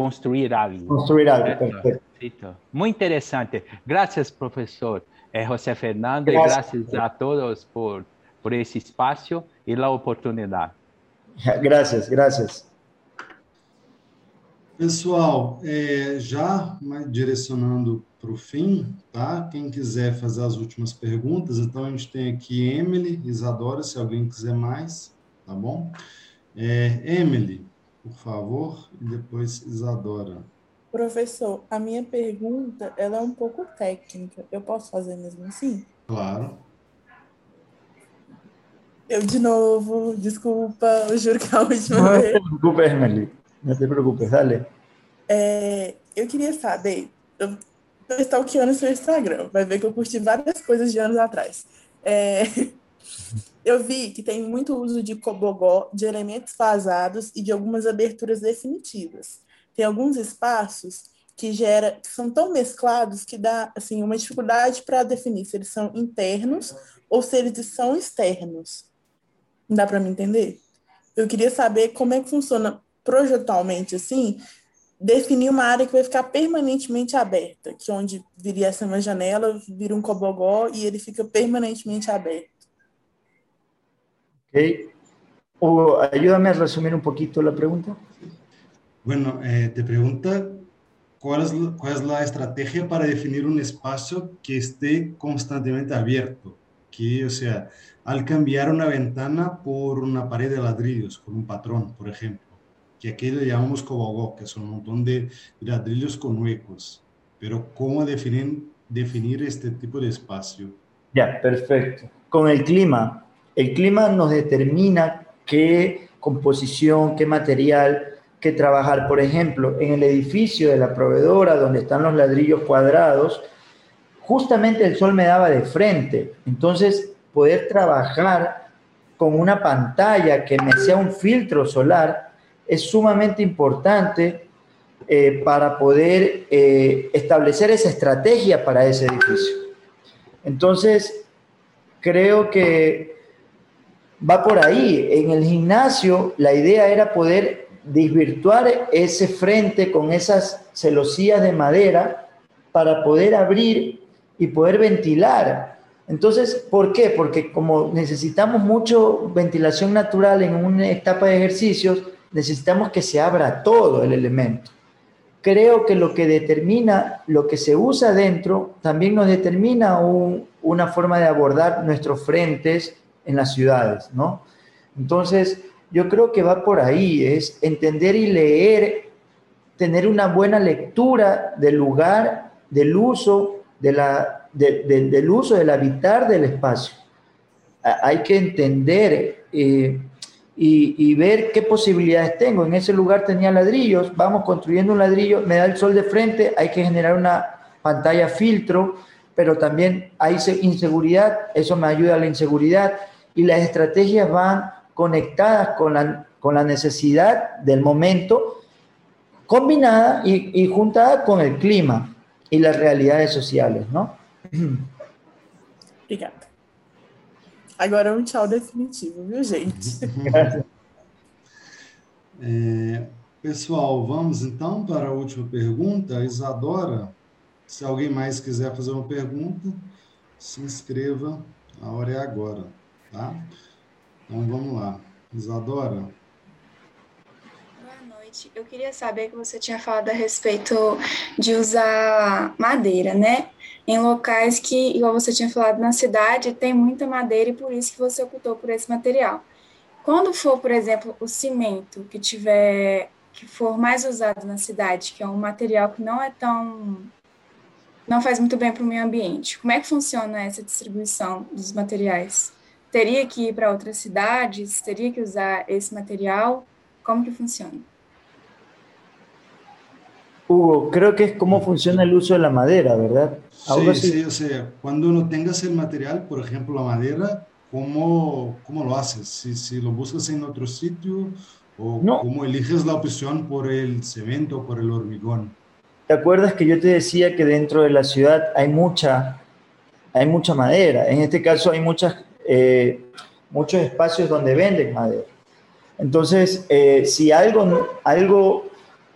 J: construir algo.
B: Construir algo, perfecto.
J: Muy interesante. Gracias, profesor eh, José Fernando, gracias. y gracias a todos por, por esse espaço e a oportunidade.
B: Gracias, gracias.
A: Pessoal, é, já direcionando para o fim, tá? Quem quiser fazer as últimas perguntas, então a gente tem aqui Emily, Isadora, se alguém quiser mais, tá bom? É, Emily, por favor, e depois Isadora.
C: Professor, a minha pergunta ela é um pouco técnica. Eu posso fazer mesmo assim?
A: Claro.
C: Eu de novo, desculpa, eu juro que é a última não vez.
B: Não te preocupes, Emily. Não te preocupes, dale.
C: É, eu queria saber, eu estou stalkeando seu Instagram, vai ver que eu curti várias coisas de anos atrás. É, eu vi que tem muito uso de cobogó, de elementos fasados e de algumas aberturas definitivas tem alguns espaços que gera que são tão mesclados que dá assim uma dificuldade para definir se eles são internos ou se eles são externos. Dá para me entender? Eu queria saber como é que funciona projetualmente assim, definir uma área que vai ficar permanentemente aberta, que onde viria essa uma janela, vira um cobogó e ele fica permanentemente aberto.
B: Ok. Hugo, ayúdame a resumir un poquito la pregunta.
A: Bueno, eh, te pregunta cuál es, cuál es la estrategia para definir un espacio que esté constantemente abierto, que, o sea, al cambiar una ventana por una pared de ladrillos, con un patrón, por ejemplo, que aquí le llamamos cobogó, que son un montón de ladrillos con huecos, pero ¿cómo definir, definir este tipo de espacio?
B: Ya, perfecto. Con el clima, el clima nos determina qué composición, qué material, que trabajar. Por ejemplo, en el edificio de la proveedora, donde están los ladrillos cuadrados, justamente el sol me daba de frente. Entonces, poder trabajar con una pantalla que me sea un filtro solar es sumamente importante eh, para poder eh, establecer esa estrategia para ese edificio. Entonces, creo que va por ahí. En el gimnasio, la idea era poder desvirtuar ese frente con esas celosías de madera para poder abrir y poder ventilar. Entonces, ¿por qué? Porque como necesitamos mucho ventilación natural en una etapa de ejercicios, necesitamos que se abra todo el elemento. Creo que lo que determina lo que se usa dentro también nos determina una forma de abordar nuestros frentes en las ciudades, ¿no? Entonces, yo creo que va por ahí, es entender y leer, tener una buena lectura del lugar, del uso, de la, del uso, del habitar del espacio. Hay que entender eh, y, y, ver qué posibilidades tengo. En ese lugar tenía ladrillos, vamos construyendo un ladrillo, me da el sol de frente, hay que generar una pantalla filtro, pero también hay inseguridad, eso me ayuda a la inseguridad y las estrategias van conectadas con la, con la necesidad del momento, combinada y, y juntada con el clima y las realidades sociales, ¿no?
C: Obrigada. Agora um tchau definitivo, viu, gente?
A: É, pessoal, vamos então para a última pergunta. Isadora, se alguém mais quiser fazer uma pergunta, se inscreva, a hora é agora, tá? Então vamos lá. Isadora.
K: Boa noite. Eu queria saber que você tinha falado a respeito de usar madeira, né? Em locais que, igual você tinha falado, na cidade tem muita madeira e por isso que você optou por esse material. Quando for, por exemplo, o cimento que tiver que for mais usado na cidade, que é um material que não é tão não faz muito bem para o meio ambiente. Como é que funciona essa distribuição dos materiais? Teria que ir para outras cidades? Teria que usar esse material? ¿Cómo que funciona?
B: Hugo, creo que es cómo funciona el uso de la madera, ¿verdad?
A: sí, sí, o sea, cuando no tengas el material, por ejemplo, la madera, ¿cómo, cómo lo haces? Si, si lo buscas en otro sitio o cómo eliges la opción por el cemento o por el hormigón.
B: ¿Te acuerdas que yo te decía que dentro de la ciudad hay mucha, hay mucha madera? En este caso hay muchas, eh, muchos espacios donde venden madera. Entonces, eh, si algo, algo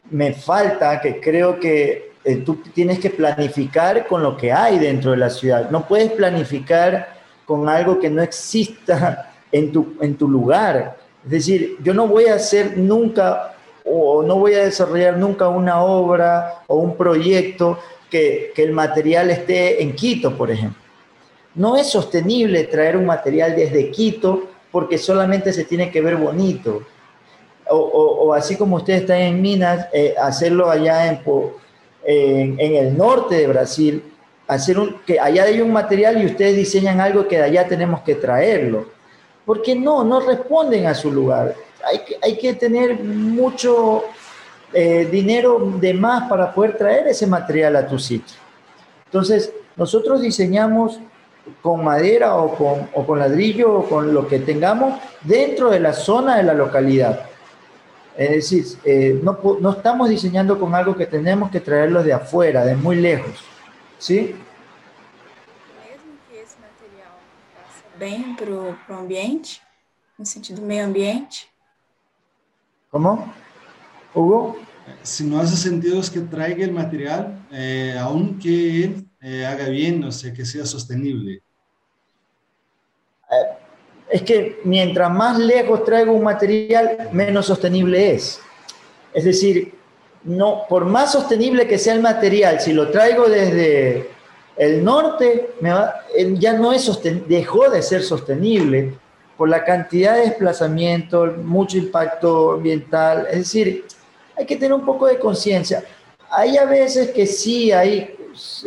B: me falta, que creo que eh, tú tienes que planificar con lo que hay dentro de la ciudad. No puedes planificar con algo que no exista en tu, en tu lugar. Es decir, yo no voy a hacer nunca o no voy a desarrollar nunca una obra o un proyecto que, que el material esté en Quito, por ejemplo. No es sostenible traer un material desde Quito porque solamente se tiene que ver bonito. O, así como ustedes están en Minas, eh, hacerlo allá en, en, el norte de Brasil, hacer un, que allá hay un material y ustedes diseñan algo que de allá tenemos que traerlo. Porque no, no responden a su lugar. Hay que, hay que tener mucho eh, dinero de más para poder traer ese material a tu sitio. Entonces, nosotros diseñamos con madera o con, o con ladrillo o con lo que tengamos dentro de la zona de la localidad. Es decir, eh, no, no, estamos diseñando con algo que tenemos que traerlo de afuera, de muy lejos. ¿Sí?
K: Mesmo que esse material faça bem para o ambiente, no sentido meio ambiente.
B: ¿Cómo? Hugo?
A: Si no hace sentido que traiga el material, eh, aunque él eh, haga bien, o sea, que sea sostenible.
B: Eh, es que mientras más lejos traigo un material, menos sostenible es. Es decir, no, por más sostenible que sea el material, si lo traigo desde el norte, ya no es dejó de ser sostenible por la cantidad de desplazamiento, mucho impacto ambiental. Es decir, hay que tener un poco de conciencia. Hay a veces que sí hay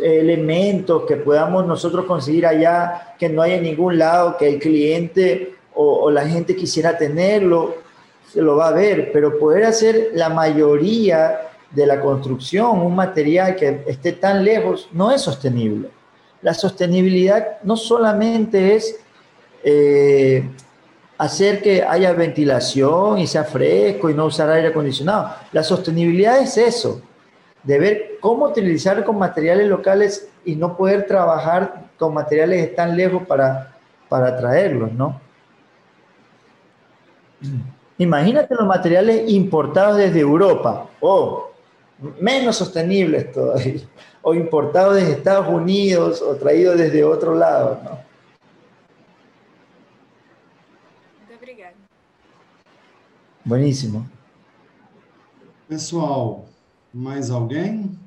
B: elementos que podamos nosotros conseguir allá, que no hay en ningún lado, que el cliente o, la gente quisiera tenerlo, se lo va a ver, pero poder hacer la mayoría de la construcción, un material que esté tan lejos, no es sostenible. La sostenibilidad no solamente es eh, hacer que haya ventilación y sea fresco y no usar aire acondicionado. La sostenibilidad es eso, de ver cómo utilizar con materiales locales y no poder trabajar con materiales tan lejos para, para traerlos, ¿no? Imagínate los materiales importados desde Europa, o menos sostenibles todavía, o importados desde Estados Unidos o traídos desde otro lado, ¿no? Buenísimo.
A: Pessoal, Mais alguém?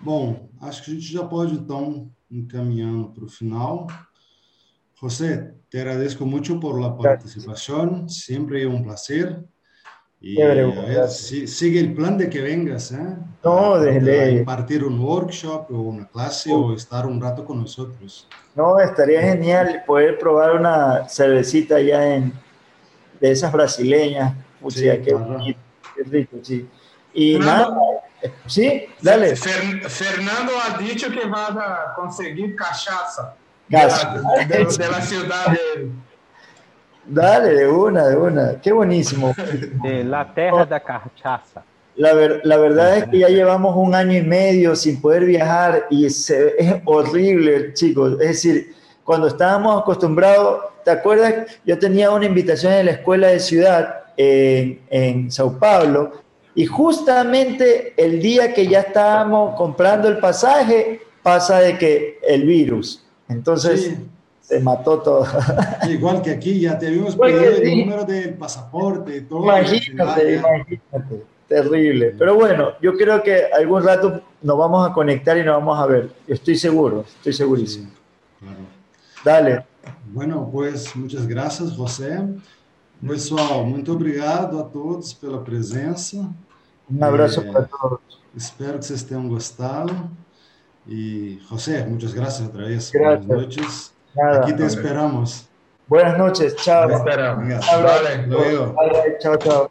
A: Bom, acho que a gente já pode então encaminhando para o final. José, te agradezco mucho por la siempre es un placer. Y a ver, si, sigue el plan de que vengas, ¿eh?
B: No,
A: desde... impartir un workshop o una clase o estar un rato con nosotros.
B: No, estaría genial poder probar una cervecita allá en, de esas brasileñas sí, qué, qué, rico, sí. Y Fernando, nada, sí, dale.
D: Fernando ha dicho que va a conseguir cachaza. De, de, de, la ciudad de...
B: Dale, de una, de una. Qué buenísimo.
J: De la tierra de cachaza.
B: La, ver, la, verdad es que ya llevamos un año y medio sin poder viajar y se, es horrible, chicos. Es decir, cuando estábamos acostumbrados, ¿te acuerdas? Yo tenía una invitación en la escuela de ciudad en, Sao Paulo, y justamente el día que ya estábamos comprando el pasaje, pasa de que el virus. Entonces, se mató todo.
A: Igual que aquí, ya te habíamos pedido el número del pasaporte todo.
B: Imagínate, imagínate. Terrible. Pero bueno, yo creo que algún rato nos vamos a conectar y nos vamos a ver. Estoy seguro, estoy segurísimo. claro. Dale.
A: Bueno, pues muchas gracias, José. Pessoal, muito obrigado a todos pela presença.
B: Um abraço é, para todos.
A: Espero que vocês tenham gostado. E, José, muitas graças outra vez. Gracias. Boas noites. Nada. Aqui te esperamos.
B: Boas noites. Tchau.
A: Te esperamos. Vale, luego.
B: Vale, tchau, tchau.